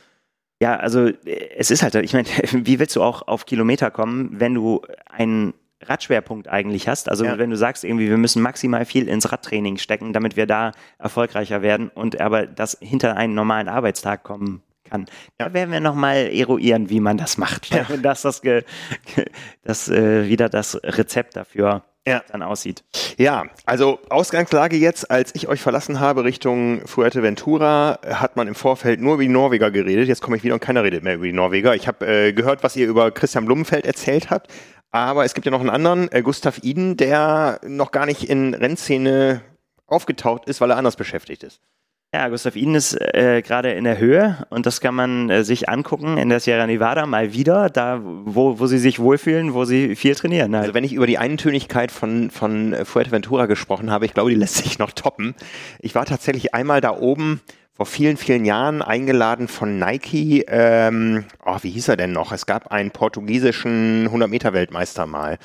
Ja, also es ist halt, ich meine, wie willst du auch auf Kilometer kommen, wenn du einen Radschwerpunkt eigentlich hast? Also ja. wenn du sagst, irgendwie, wir müssen maximal viel ins Radtraining stecken, damit wir da erfolgreicher werden und aber das hinter einen normalen Arbeitstag kommen kann. Da werden wir nochmal eruieren, wie man das macht. Ja. Dass das, ge, das äh, wieder das Rezept dafür ja. dann aussieht. Ja, also Ausgangslage jetzt, als ich euch verlassen habe Richtung Fuerteventura, hat man im Vorfeld nur über die Norweger geredet. Jetzt komme ich wieder und keiner redet mehr über die Norweger. Ich habe äh, gehört, was ihr über Christian Blumenfeld erzählt habt. Aber es gibt ja noch einen anderen, äh, Gustav Iden, der noch gar nicht in Rennszene aufgetaucht ist, weil er anders beschäftigt ist. Ja, Gustav Iden ist äh, gerade in der Höhe und das kann man äh, sich angucken in der Sierra Nevada mal wieder, da wo, wo sie sich wohlfühlen, wo sie viel trainieren. Halt. Also wenn ich über die Eintönigkeit von, von Fuerteventura gesprochen habe, ich glaube, die lässt sich noch toppen. Ich war tatsächlich einmal da oben vor vielen, vielen Jahren eingeladen von Nike. Ähm, oh, wie hieß er denn noch? Es gab einen portugiesischen 100-Meter-Weltmeister mal.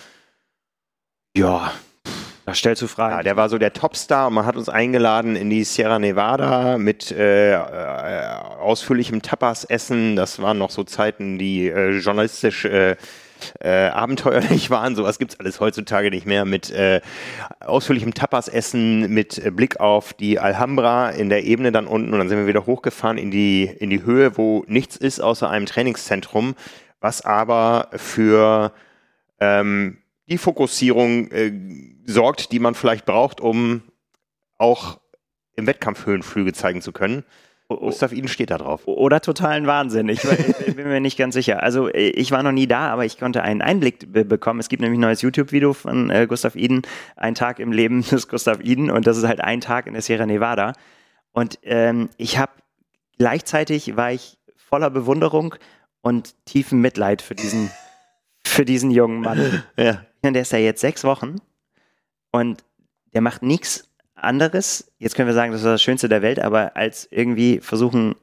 Ja, das stellst du Fragen. Ja, der war so der Topstar und man hat uns eingeladen in die Sierra Nevada mit äh, äh, ausführlichem Tapas-Essen. Das waren noch so Zeiten, die äh, journalistisch äh, äh, abenteuerlich waren. Sowas gibt's alles heutzutage nicht mehr. Mit äh, ausführlichem Tapas-Essen, mit äh, Blick auf die Alhambra in der Ebene dann unten und dann sind wir wieder hochgefahren in die, in die Höhe, wo nichts ist außer einem Trainingszentrum, was aber für ähm, die Fokussierung äh, sorgt, die man vielleicht braucht, um auch im Wettkampf Höhenflüge zeigen zu können. Gustav Iden steht da drauf. Oder totalen Wahnsinn. Ich, ich, bin mir nicht ganz sicher. Also ich war noch nie da, aber ich konnte einen Einblick bekommen. Es gibt nämlich ein neues YouTube-Video von äh, Gustav Iden, ein Tag im Leben des Gustav Iden und das ist halt ein Tag in der Sierra Nevada. Und ähm, ich habe gleichzeitig war ich voller Bewunderung und tiefen Mitleid für diesen, für diesen jungen Mann. Ja. Der ist ja jetzt sechs Wochen und der macht nichts anderes. Jetzt können wir sagen, das ist das Schönste der Welt, aber als irgendwie versuchen,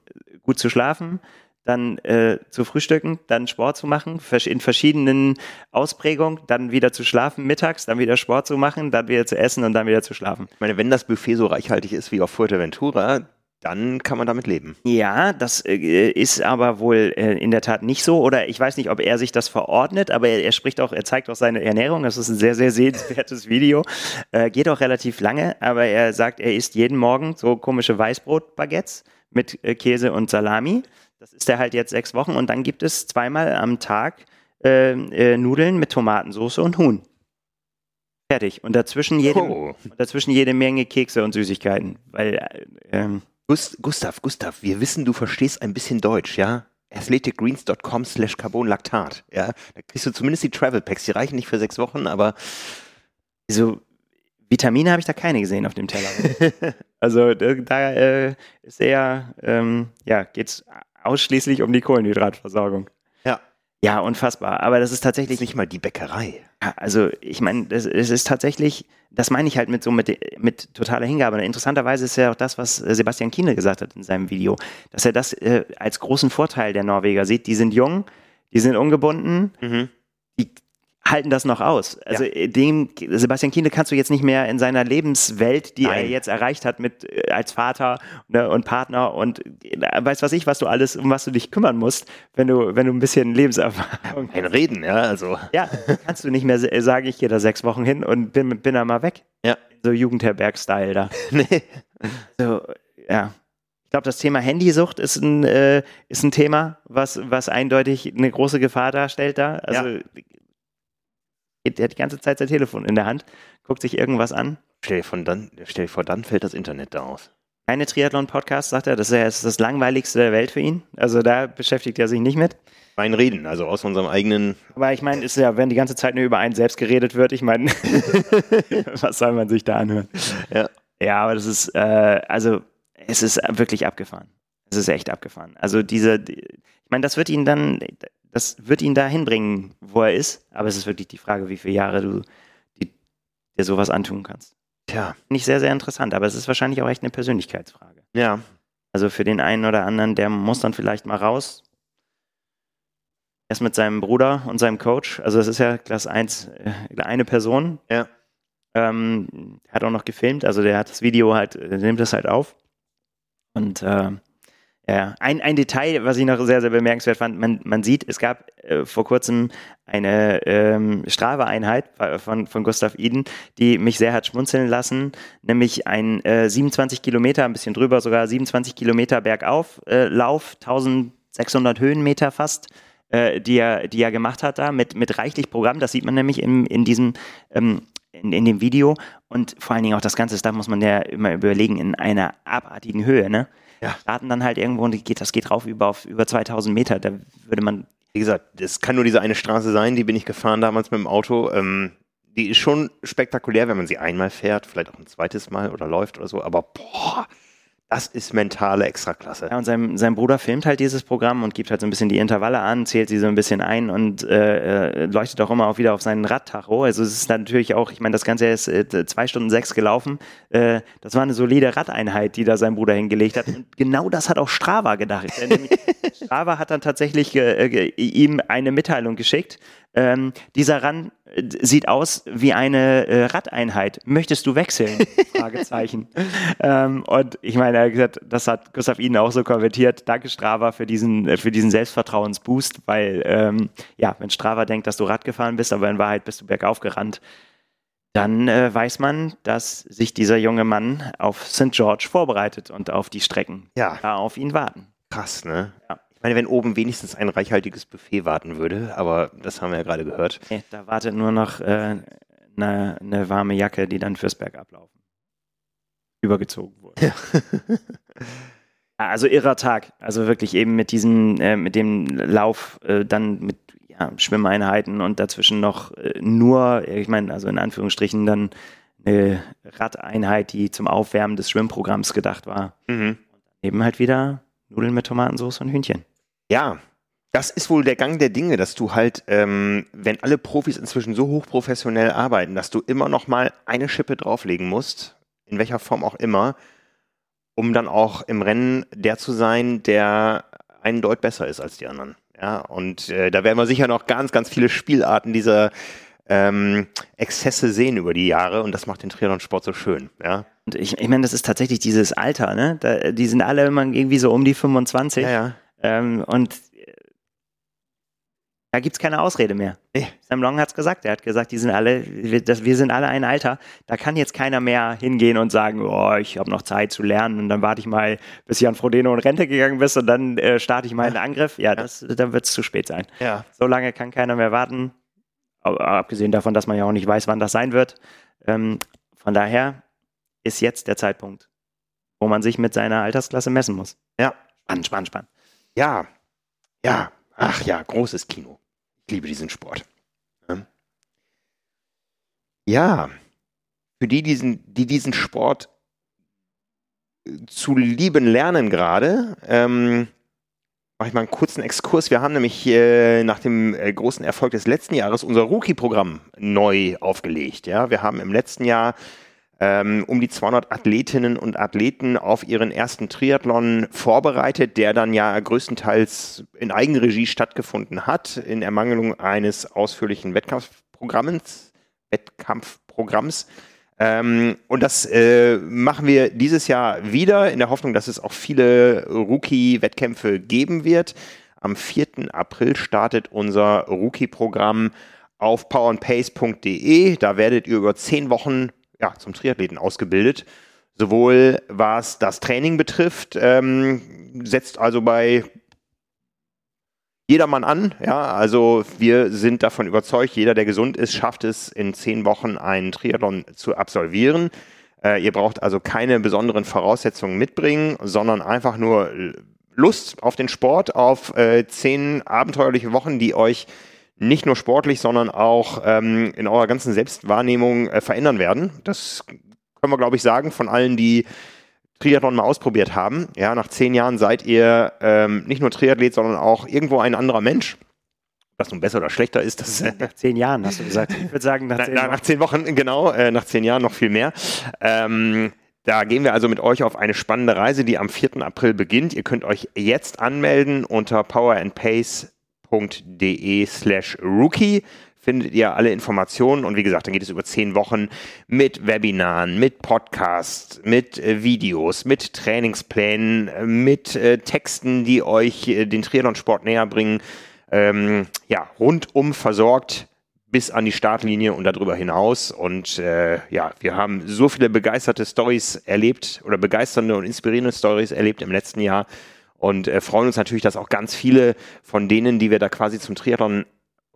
gut zu schlafen, dann äh, zu frühstücken, dann Sport zu machen, in verschiedenen Ausprägungen, dann wieder zu schlafen mittags, dann wieder Sport zu machen, dann wieder zu essen und dann wieder zu schlafen. Ich meine, wenn das Buffet so reichhaltig ist wie auf Fuerteventura, dann kann man damit leben. Ja, das äh, ist aber wohl äh, in der Tat nicht so. Oder ich weiß nicht, ob er sich das verordnet, aber er, er spricht auch, er zeigt auch seine Ernährung. Das ist ein sehr, sehr sehenswertes Video. Äh, geht auch relativ lange, aber er sagt, er isst jeden Morgen so komische Weißbrot-Baguettes mit äh, Käse und Salami. Das ist er halt jetzt sechs Wochen. Und dann gibt es zweimal am Tag äh, äh, Nudeln mit Tomatensauce und Huhn. Fertig. Und dazwischen jede, oh. dazwischen jede Menge Kekse und Süßigkeiten. Weil, ähm, Gustav, Gustav, wir wissen, du verstehst ein bisschen Deutsch, ja? athleticgreens.com slash carbonlactat, ja? Da kriegst du zumindest die Travel Packs. Die reichen nicht für sechs Wochen, aber so Vitamine habe ich da keine gesehen auf dem Teller. also da äh, ist eher, ähm, ja, geht's ausschließlich um die Kohlenhydratversorgung. Ja. Unfassbar. Aber das ist tatsächlich. Das ist nicht mal die Bäckerei. Ja, also ich meine, es ist tatsächlich, das meine ich halt mit so mit, mit totaler Hingabe. Interessanterweise ist ja auch das, was äh, Sebastian Kienle gesagt hat in seinem Video, dass er das äh, als großen Vorteil der Norweger sieht. Die sind jung, die sind ungebunden, mhm. die halten das noch aus. Also ja. Äh, dem Sebastian Kienle kannst du jetzt nicht mehr in seiner Lebenswelt, die Nein. er jetzt erreicht hat mit äh, als Vater ne, und Partner und äh, weiß was ich, was du alles um was du dich kümmern musst, wenn du wenn du ein bisschen Lebenserfahrung ein Reden, ja, also ja, kannst du nicht mehr sagen, ich gehe da sechs Wochen hin und bin bin da mal weg. Ja, so Jugendherberg-Style da. nee. So ja. Ich glaube, das Thema Handysucht ist ein, äh, ist ein Thema, was, was eindeutig eine große Gefahr darstellt da. Also ja der hat die ganze Zeit sein Telefon in der Hand, guckt sich irgendwas an. Stell dir, von dann, stell dir vor, dann fällt das Internet da aus. Keine Triathlon-Podcast, sagt er, das ist das langweiligste der Welt für ihn. Also da beschäftigt er sich nicht mit. Mein Reden, also aus unserem eigenen. Aber ich meine, ist ja, wenn die ganze Zeit nur über einen selbst geredet wird, ich meine, was soll man sich da anhören? Ja. Ja, aber das ist, äh, also es ist wirklich abgefahren. Es ist echt abgefahren. Also diese, ich meine, das wird ihn dann, das wird ihn dahin bringen, wo er ist. Aber es ist wirklich die Frage, wie viele Jahre du die, dir sowas antun kannst. Tja. Nicht sehr, sehr interessant, aber es ist wahrscheinlich auch echt eine Persönlichkeitsfrage. Ja. Also für den einen oder anderen, der muss dann vielleicht mal raus. Erst mit seinem Bruder und seinem Coach. Also das ist ja Klass 1 äh, eine Person. Ja. Ähm, hat auch noch gefilmt, also der hat das Video halt, der nimmt das halt auf. Und äh, ja, ein, ein Detail, was ich noch sehr, sehr bemerkenswert fand, man, man sieht, es gab äh, vor kurzem eine ähm, Strava-Einheit von, von Gustav Iden, die mich sehr hat schmunzeln lassen, nämlich ein äh, 27 Kilometer, ein bisschen drüber sogar, 27 Kilometer bergauf äh, Lauf, 1600 Höhenmeter fast, äh, die, er, die er gemacht hat da mit, mit reichlich Programm. Das sieht man nämlich in, in diesem ähm, in, in dem Video und vor allen Dingen auch das ganze Stuff muss man ja immer überlegen in einer abartigen Höhe, ne? Ja. Starten dann halt irgendwo und geht, das geht rauf über, auf über 2000 Meter. Da würde man. Wie gesagt, es kann nur diese eine Straße sein, die bin ich gefahren damals mit dem Auto. Ähm, die ist schon spektakulär, wenn man sie einmal fährt, vielleicht auch ein zweites Mal oder läuft oder so, aber boah, das ist mentale Extraklasse. Ja, und sein, sein Bruder filmt halt dieses Programm und gibt halt so ein bisschen die Intervalle an, zählt sie so ein bisschen ein und äh, äh leuchtet auch immer auch wieder auf seinen Radtacho. Also es ist natürlich auch, ich meine, das Ganze ist äh, zwei Stunden sechs gelaufen. Äh, das war eine solide Radeinheit, die da sein Bruder hingelegt hat. Und genau das hat auch Strava gedacht. Strava hat dann tatsächlich äh, ihm eine Mitteilung geschickt. Ähm, dieser Run äh, sieht aus wie eine äh, Radeinheit. Möchtest du wechseln? Fragezeichen. ähm, und ich meine, er hat gesagt, das hat Gustav Ihnen auch so konvertiert. Danke Strava für diesen, äh, für diesen Selbstvertrauensboost, weil ähm, ja, wenn Strava denkt, dass du Rad gefahren bist, aber in Wahrheit bist du bergauf gerannt, dann äh, weiß man, dass sich dieser junge Mann auf St. George vorbereitet und auf die Strecken ja. da auf ihn warten. Krass, ne? Ja. Ich meine, wenn oben wenigstens ein reichhaltiges Buffet warten würde, aber das haben wir ja gerade gehört. Nee, da wartet nur noch eine äh, ne, ne warme Jacke, die dann fürs Bergablaufen übergezogen wurde. Ja. also irrer Tag. Also wirklich eben mit diesem, äh, mit dem Lauf, äh, dann mit ja, Schwimmeinheiten und dazwischen noch äh, nur, ich meine, also in Anführungsstrichen dann eine Radeinheit, die zum Aufwärmen des Schwimmprogramms gedacht war. Mhm. Eben halt wieder Nudeln mit Tomatensauce und Hühnchen. Ja, das ist wohl der Gang der Dinge, dass du halt, ähm, wenn alle Profis inzwischen so hochprofessionell arbeiten, dass du immer noch mal eine Schippe drauflegen musst, in welcher Form auch immer, um dann auch im Rennen der zu sein, der einen Deut besser ist als die anderen. Ja, und äh, da werden wir sicher noch ganz, ganz viele Spielarten dieser ähm, Exzesse sehen über die Jahre und das macht den Triathlon-Sport so schön. Ja. Und ich, ich meine, das ist tatsächlich dieses Alter, ne? Da, die sind alle immer irgendwie so um die 25. Ja, ja. Ähm, und äh, da gibt es keine Ausrede mehr. Nee. Sam Long hat es gesagt. Er hat gesagt, die sind alle, wir, das, wir sind alle ein Alter. Da kann jetzt keiner mehr hingehen und sagen, oh, ich habe noch Zeit zu lernen und dann warte ich mal, bis Jan Frodeno in Rente gegangen bist und dann äh, starte ich mal einen Angriff. Ja, das, dann wird es zu spät sein. Ja. So lange kann keiner mehr warten. Abgesehen davon, dass man ja auch nicht weiß, wann das sein wird. Ähm, von daher ist jetzt der Zeitpunkt, wo man sich mit seiner Altersklasse messen muss. Ja. Spannend, spannend, spannend. Ja, ja, ach ja, großes Kino. Ich liebe diesen Sport. Ja, für die, diesen, die diesen Sport äh, zu lieben lernen gerade, ähm, mache ich mal einen kurzen Exkurs. Wir haben nämlich äh, nach dem äh, großen Erfolg des letzten Jahres unser Rookie-Programm neu aufgelegt. Ja, wir haben im letzten Jahr ähm, um die 200 Athletinnen und Athleten auf ihren ersten Triathlon vorbereitet, der dann ja größtenteils in Eigenregie stattgefunden hat, in Ermangelung eines ausführlichen Wettkampfprogramms. Wettkampfprogramms. Ähm, und das äh, machen wir dieses Jahr wieder in der Hoffnung, dass es auch viele Rookie-Wettkämpfe geben wird. Am 4. April startet unser Rookie-Programm auf powerandpace.de. Da werdet ihr über zehn Wochen ja, zum Triathleten ausgebildet. Sowohl was das Training betrifft, ähm, setzt also bei jedermann an. Ja, also wir sind davon überzeugt, jeder, der gesund ist, schafft es in zehn Wochen einen Triathlon zu absolvieren. Äh, ihr braucht also keine besonderen Voraussetzungen mitbringen, sondern einfach nur Lust auf den Sport, auf äh, zehn abenteuerliche Wochen, die euch nicht nur sportlich, sondern auch ähm, in eurer ganzen Selbstwahrnehmung äh, verändern werden. Das können wir, glaube ich, sagen von allen, die Triathlon mal ausprobiert haben. Ja, nach zehn Jahren seid ihr ähm, nicht nur Triathlet, sondern auch irgendwo ein anderer Mensch. das nun besser oder schlechter ist, das nach zehn Jahren hast du gesagt. Ich würde sagen nach zehn, na, nach zehn Wochen, genau, äh, nach zehn Jahren noch viel mehr. Ähm, da gehen wir also mit euch auf eine spannende Reise, die am 4. April beginnt. Ihr könnt euch jetzt anmelden unter powerandpace.de slash rookie findet ihr alle Informationen und wie gesagt, dann geht es über zehn Wochen mit Webinaren, mit Podcasts, mit äh, Videos, mit Trainingsplänen, äh, mit äh, Texten, die euch äh, den Triathlon-Sport näher bringen. Ähm, ja, rundum versorgt bis an die Startlinie und darüber hinaus. Und äh, ja, wir haben so viele begeisterte Stories erlebt oder begeisternde und inspirierende Stories erlebt im letzten Jahr und äh, freuen uns natürlich, dass auch ganz viele von denen, die wir da quasi zum Triathlon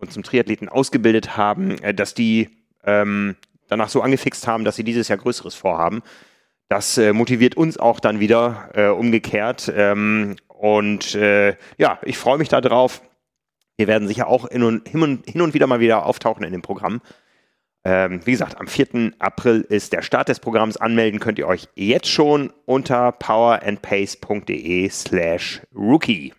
und zum Triathleten ausgebildet haben, äh, dass die ähm, danach so angefixt haben, dass sie dieses Jahr Größeres vorhaben. Das äh, motiviert uns auch dann wieder äh, umgekehrt. Ähm, und äh, ja, ich freue mich darauf. Wir werden sicher auch und, hin, und, hin und wieder mal wieder auftauchen in dem Programm. Ähm, wie gesagt, am 4. April ist der Start des Programms. Anmelden könnt ihr euch jetzt schon unter powerandpace.de slash rookie.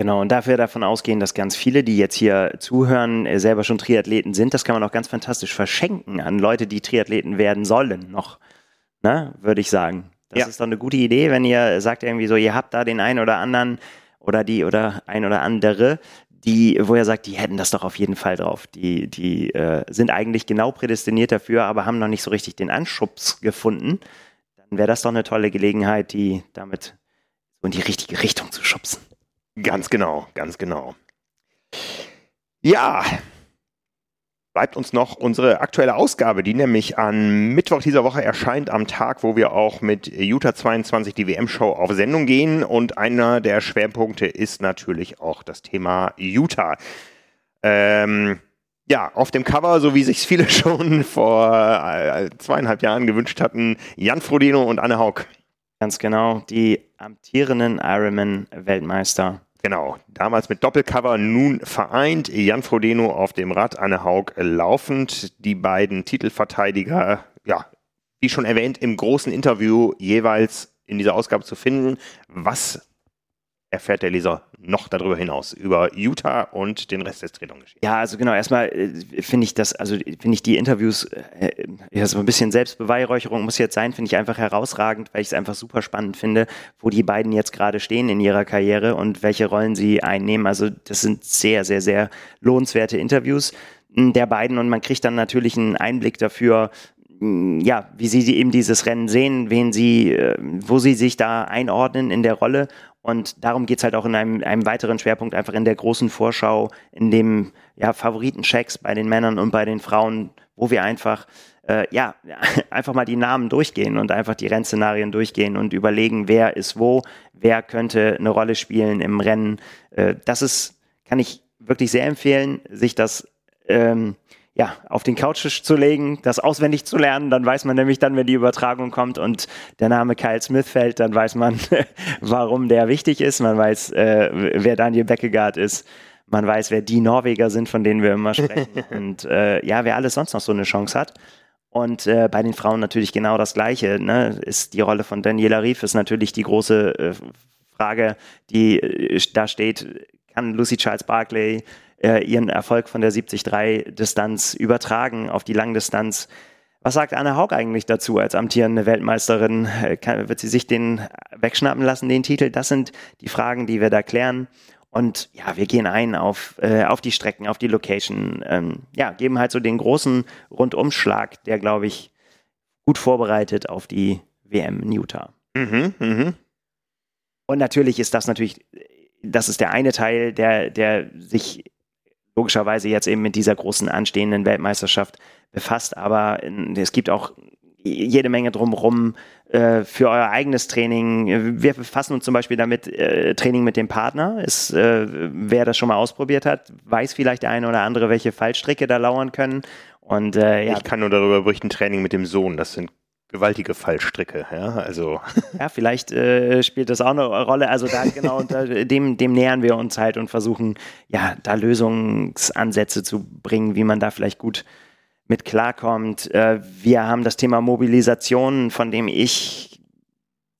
Genau, und dafür davon ausgehen, dass ganz viele, die jetzt hier zuhören, äh, selber schon Triathleten sind, das kann man auch ganz fantastisch verschenken an Leute, die Triathleten werden sollen, noch, ne, würde ich sagen. Das ja. ist doch eine gute Idee, wenn ihr sagt irgendwie so, ihr habt da den einen oder anderen oder die oder ein oder andere, die, wo er sagt, die hätten das doch auf jeden Fall drauf. Die, die äh, sind eigentlich genau prädestiniert dafür, aber haben noch nicht so richtig den Anschubs gefunden. Dann wäre das doch eine tolle Gelegenheit, die damit so in die richtige Richtung zu schubsen. Ganz genau, ganz genau. Ja, bleibt uns noch unsere aktuelle Ausgabe, die nämlich an Mittwoch dieser Woche erscheint, am Tag, wo wir auch mit Utah 22 die WM-Show auf Sendung gehen. Und einer der Schwerpunkte ist natürlich auch das Thema Utah. Ähm, ja, auf dem Cover, so wie sich viele schon vor äh, zweieinhalb Jahren gewünscht hatten, Jan Frodeno und Anne Haug. Ganz genau, die amtierenden Ironman-Weltmeister. Genau, damals mit Doppelcover, nun vereint. Jan Frodeno auf dem Rad, Anne Haug laufend. Die beiden Titelverteidiger, ja, wie schon erwähnt, im großen Interview jeweils in dieser Ausgabe zu finden. Was erfährt der Leser noch darüber hinaus, über Utah und den Rest des Triathlon-Geschehens. Ja, also genau, erstmal äh, finde ich das, also finde ich die Interviews, äh, ja, so ein bisschen Selbstbeweihräucherung muss jetzt sein, finde ich einfach herausragend, weil ich es einfach super spannend finde, wo die beiden jetzt gerade stehen in ihrer Karriere und welche Rollen sie einnehmen. Also das sind sehr, sehr, sehr lohnenswerte Interviews hm, der beiden und man kriegt dann natürlich einen Einblick dafür, hm, ja, wie sie eben dieses Rennen sehen, wen sie, äh, wo sie sich da einordnen in der Rolle und darum geht's halt auch in einem, einem weiteren Schwerpunkt, einfach in der großen Vorschau, in dem ja, Favoritenchecks bei den Männern und bei den Frauen, wo wir einfach äh, ja, einfach mal die Namen durchgehen und einfach die Rennszenarien durchgehen und überlegen, wer ist wo, wer könnte eine Rolle spielen im Rennen. Äh, das ist, kann ich wirklich sehr empfehlen, sich das ähm, ja, auf den Couchtisch zu legen, das auswendig zu lernen, dann weiß man nämlich dann, wenn die Übertragung kommt und der Name Kyle Smith fällt, dann weiß man, warum der wichtig ist, man weiß, äh, wer Daniel Beckegaard ist, man weiß, wer die Norweger sind, von denen wir immer sprechen und äh, ja, wer alles sonst noch so eine Chance hat. Und äh, bei den Frauen natürlich genau das Gleiche. Ne? Ist die Rolle von Daniela Rief ist natürlich die große äh, Frage, die äh, da steht. Kann Lucy Charles Barclay äh, ihren Erfolg von der 73-Distanz übertragen auf die Langdistanz. Was sagt Anne Haug eigentlich dazu als amtierende Weltmeisterin? Äh, kann, wird sie sich den wegschnappen lassen, den Titel? Das sind die Fragen, die wir da klären. Und ja, wir gehen ein auf, äh, auf die Strecken, auf die Location. Ähm, ja, geben halt so den großen Rundumschlag, der, glaube ich, gut vorbereitet auf die WM in Utah. Mhm, mh. Und natürlich ist das natürlich, das ist der eine Teil, der, der sich logischerweise jetzt eben mit dieser großen anstehenden Weltmeisterschaft befasst, aber es gibt auch jede Menge drumherum äh, für euer eigenes Training. Wir befassen uns zum Beispiel damit, äh, Training mit dem Partner. Ist, äh, wer das schon mal ausprobiert hat, weiß vielleicht der eine oder andere, welche Fallstricke da lauern können. Und, ja. Ich kann nur darüber berichten, Training mit dem Sohn. Das sind gewaltige Fallstricke, ja, also. Ja, vielleicht äh, spielt das auch eine Rolle. Also da genau, unter dem, dem nähern wir uns halt und versuchen, ja, da Lösungsansätze zu bringen, wie man da vielleicht gut mit klarkommt. Äh, wir haben das Thema Mobilisation, von dem ich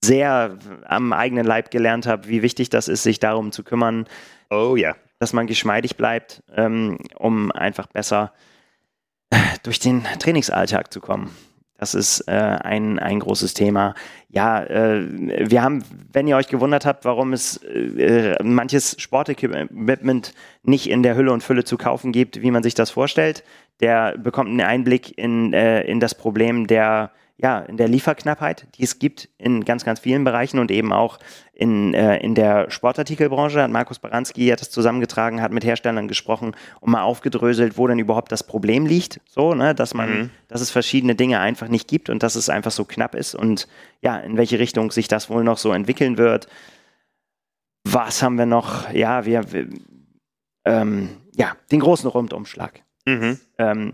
sehr am eigenen Leib gelernt habe, wie wichtig das ist, sich darum zu kümmern. Oh ja. dass man geschmeidig bleibt, ähm, um einfach besser durch den Trainingsalltag zu kommen. Das ist äh, ein, ein großes Thema. Ja, äh, wir haben, wenn ihr euch gewundert habt, warum es äh, manches Sportequipment nicht in der Hülle und Fülle zu kaufen gibt, wie man sich das vorstellt, der bekommt einen Einblick in, äh, in das Problem der ja, in der Lieferknappheit, die es gibt in ganz, ganz vielen Bereichen und eben auch in, äh, in der Sportartikelbranche. Hat Markus Baranski hat das zusammengetragen, hat mit Herstellern gesprochen und mal aufgedröselt, wo denn überhaupt das Problem liegt. So, ne, dass man, mhm. dass es verschiedene Dinge einfach nicht gibt und dass es einfach so knapp ist und ja, in welche Richtung sich das wohl noch so entwickeln wird. Was haben wir noch? Ja, wir, wir ähm, ja, den großen Rundumschlag. Mhm. Ähm,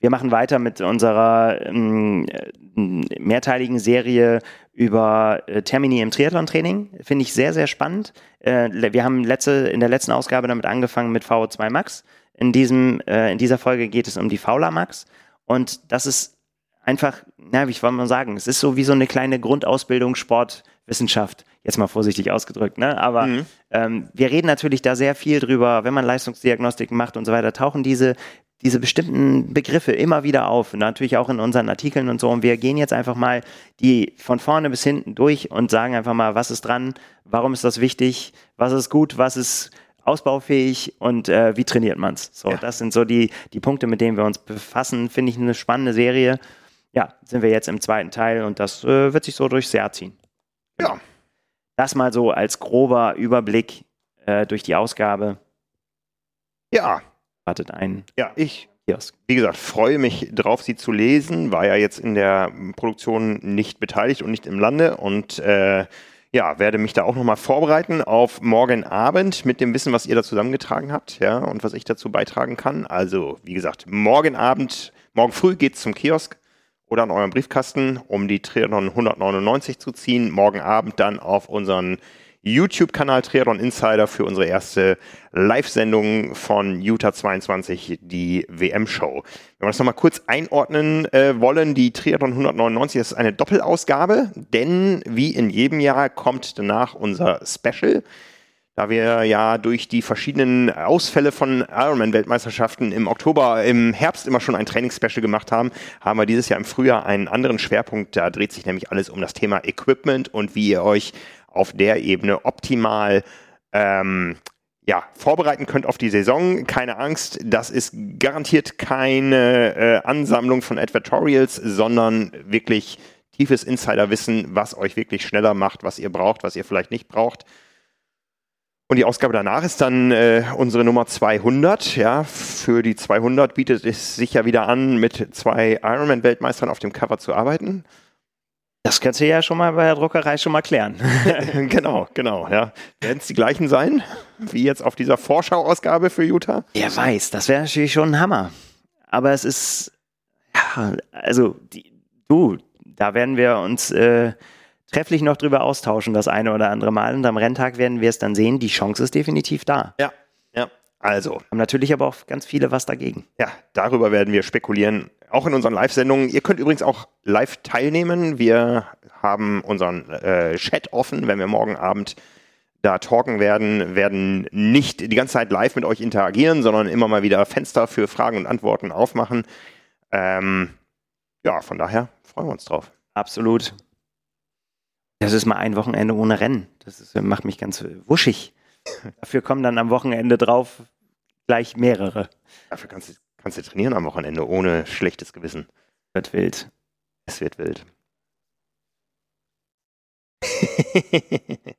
wir machen weiter mit unserer ähm, mehrteiligen Serie über äh, Termini im Triathlon-Training. Finde ich sehr, sehr spannend. Äh, wir haben letzte, in der letzten Ausgabe damit angefangen mit VO2 Max. In, diesem, äh, in dieser Folge geht es um die Faula Max. Und das ist einfach, na, wie wollte mal sagen, es ist so wie so eine kleine Grundausbildung Sportwissenschaft. Jetzt mal vorsichtig ausgedrückt, ne? Aber mhm. ähm, wir reden natürlich da sehr viel drüber, wenn man Leistungsdiagnostiken macht und so weiter, tauchen diese diese bestimmten Begriffe immer wieder auf. Und natürlich auch in unseren Artikeln und so. Und wir gehen jetzt einfach mal die von vorne bis hinten durch und sagen einfach mal, was ist dran, warum ist das wichtig, was ist gut, was ist ausbaufähig und äh, wie trainiert man es. So, ja. das sind so die, die Punkte, mit denen wir uns befassen. Finde ich eine spannende Serie. Ja, sind wir jetzt im zweiten Teil und das äh, wird sich so durchs Jahr ziehen. Ja. Das mal so als grober Überblick äh, durch die Ausgabe. Ja, wartet ein. Ja, ich, Kiosk. wie gesagt, freue mich drauf, sie zu lesen. War ja jetzt in der Produktion nicht beteiligt und nicht im Lande und äh, ja, werde mich da auch nochmal vorbereiten auf morgen Abend mit dem Wissen, was ihr da zusammengetragen habt, ja, und was ich dazu beitragen kann. Also, wie gesagt, morgen Abend, morgen früh geht's zum Kiosk oder an eurem Briefkasten, um die Triathlon 199 zu ziehen. Morgen Abend dann auf unseren YouTube-Kanal Triathlon Insider für unsere erste Live-Sendung von Utah 22, die WM-Show. Wenn wir das nochmal kurz einordnen äh, wollen, die Triathlon 199 ist eine Doppelausgabe, denn wie in jedem Jahr kommt danach unser Special. Da wir ja durch die verschiedenen Ausfälle von Ironman-Weltmeisterschaften im Oktober, im Herbst immer schon ein Trainingsspecial gemacht haben, haben wir dieses Jahr im Frühjahr einen anderen Schwerpunkt. Da dreht sich nämlich alles um das Thema Equipment und wie ihr euch auf der Ebene optimal ähm, ja, vorbereiten könnt auf die Saison. Keine Angst, das ist garantiert keine äh, Ansammlung von Advertorials, sondern wirklich tiefes Insiderwissen, was euch wirklich schneller macht, was ihr braucht, was ihr vielleicht nicht braucht. Und die Ausgabe danach ist dann äh, unsere Nummer 200. Ja, für die 200 bietet es sich ja wieder an, mit zwei Ironman-Weltmeistern auf dem Cover zu arbeiten. Das kannst du ja schon mal bei der Druckerei schon mal klären. genau, genau, ja. Werden es die gleichen sein, wie jetzt auf dieser Vorschau-Ausgabe für Utah? Wer weiß, das wäre natürlich schon ein Hammer. Aber es ist, ja, also, die, du, da werden wir uns äh, trefflich noch drüber austauschen, das eine oder andere Mal. Und am Renntag werden wir es dann sehen. Die Chance ist definitiv da. Ja, ja. Also. Haben natürlich aber auch ganz viele was dagegen. Ja, darüber werden wir spekulieren auch in unseren Live-Sendungen. Ihr könnt übrigens auch live teilnehmen. Wir haben unseren äh, Chat offen, wenn wir morgen Abend da talken werden, werden nicht die ganze Zeit live mit euch interagieren, sondern immer mal wieder Fenster für Fragen und Antworten aufmachen. Ähm, ja, von daher freuen wir uns drauf. Absolut. Das ist mal ein Wochenende ohne Rennen. Das ist, macht mich ganz wuschig. Dafür kommen dann am Wochenende drauf gleich mehrere. Dafür kannst du Kannst du trainieren am Wochenende ohne schlechtes Gewissen. Wird wild. Es wird wild.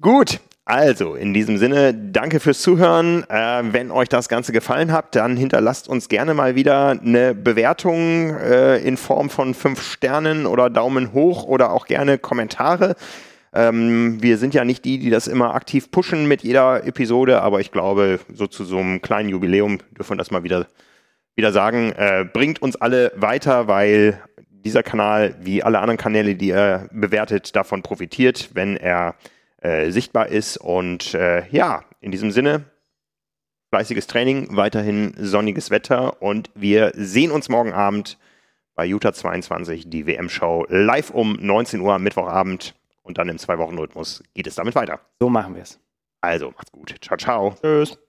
Gut, also in diesem Sinne, danke fürs Zuhören. Äh, wenn euch das Ganze gefallen hat, dann hinterlasst uns gerne mal wieder eine Bewertung äh, in Form von fünf Sternen oder Daumen hoch oder auch gerne Kommentare. Ähm, wir sind ja nicht die, die das immer aktiv pushen mit jeder Episode, aber ich glaube, so zu so einem kleinen Jubiläum dürfen wir das mal wieder, wieder sagen. Äh, bringt uns alle weiter, weil dieser Kanal, wie alle anderen Kanäle, die er bewertet, davon profitiert, wenn er äh, sichtbar ist. Und äh, ja, in diesem Sinne, fleißiges Training, weiterhin sonniges Wetter und wir sehen uns morgen Abend bei Utah 22, die WM-Show, live um 19 Uhr am Mittwochabend und dann im Zwei-Wochen-Rhythmus geht es damit weiter. So machen wir es. Also, macht's gut. Ciao, ciao. Tschüss.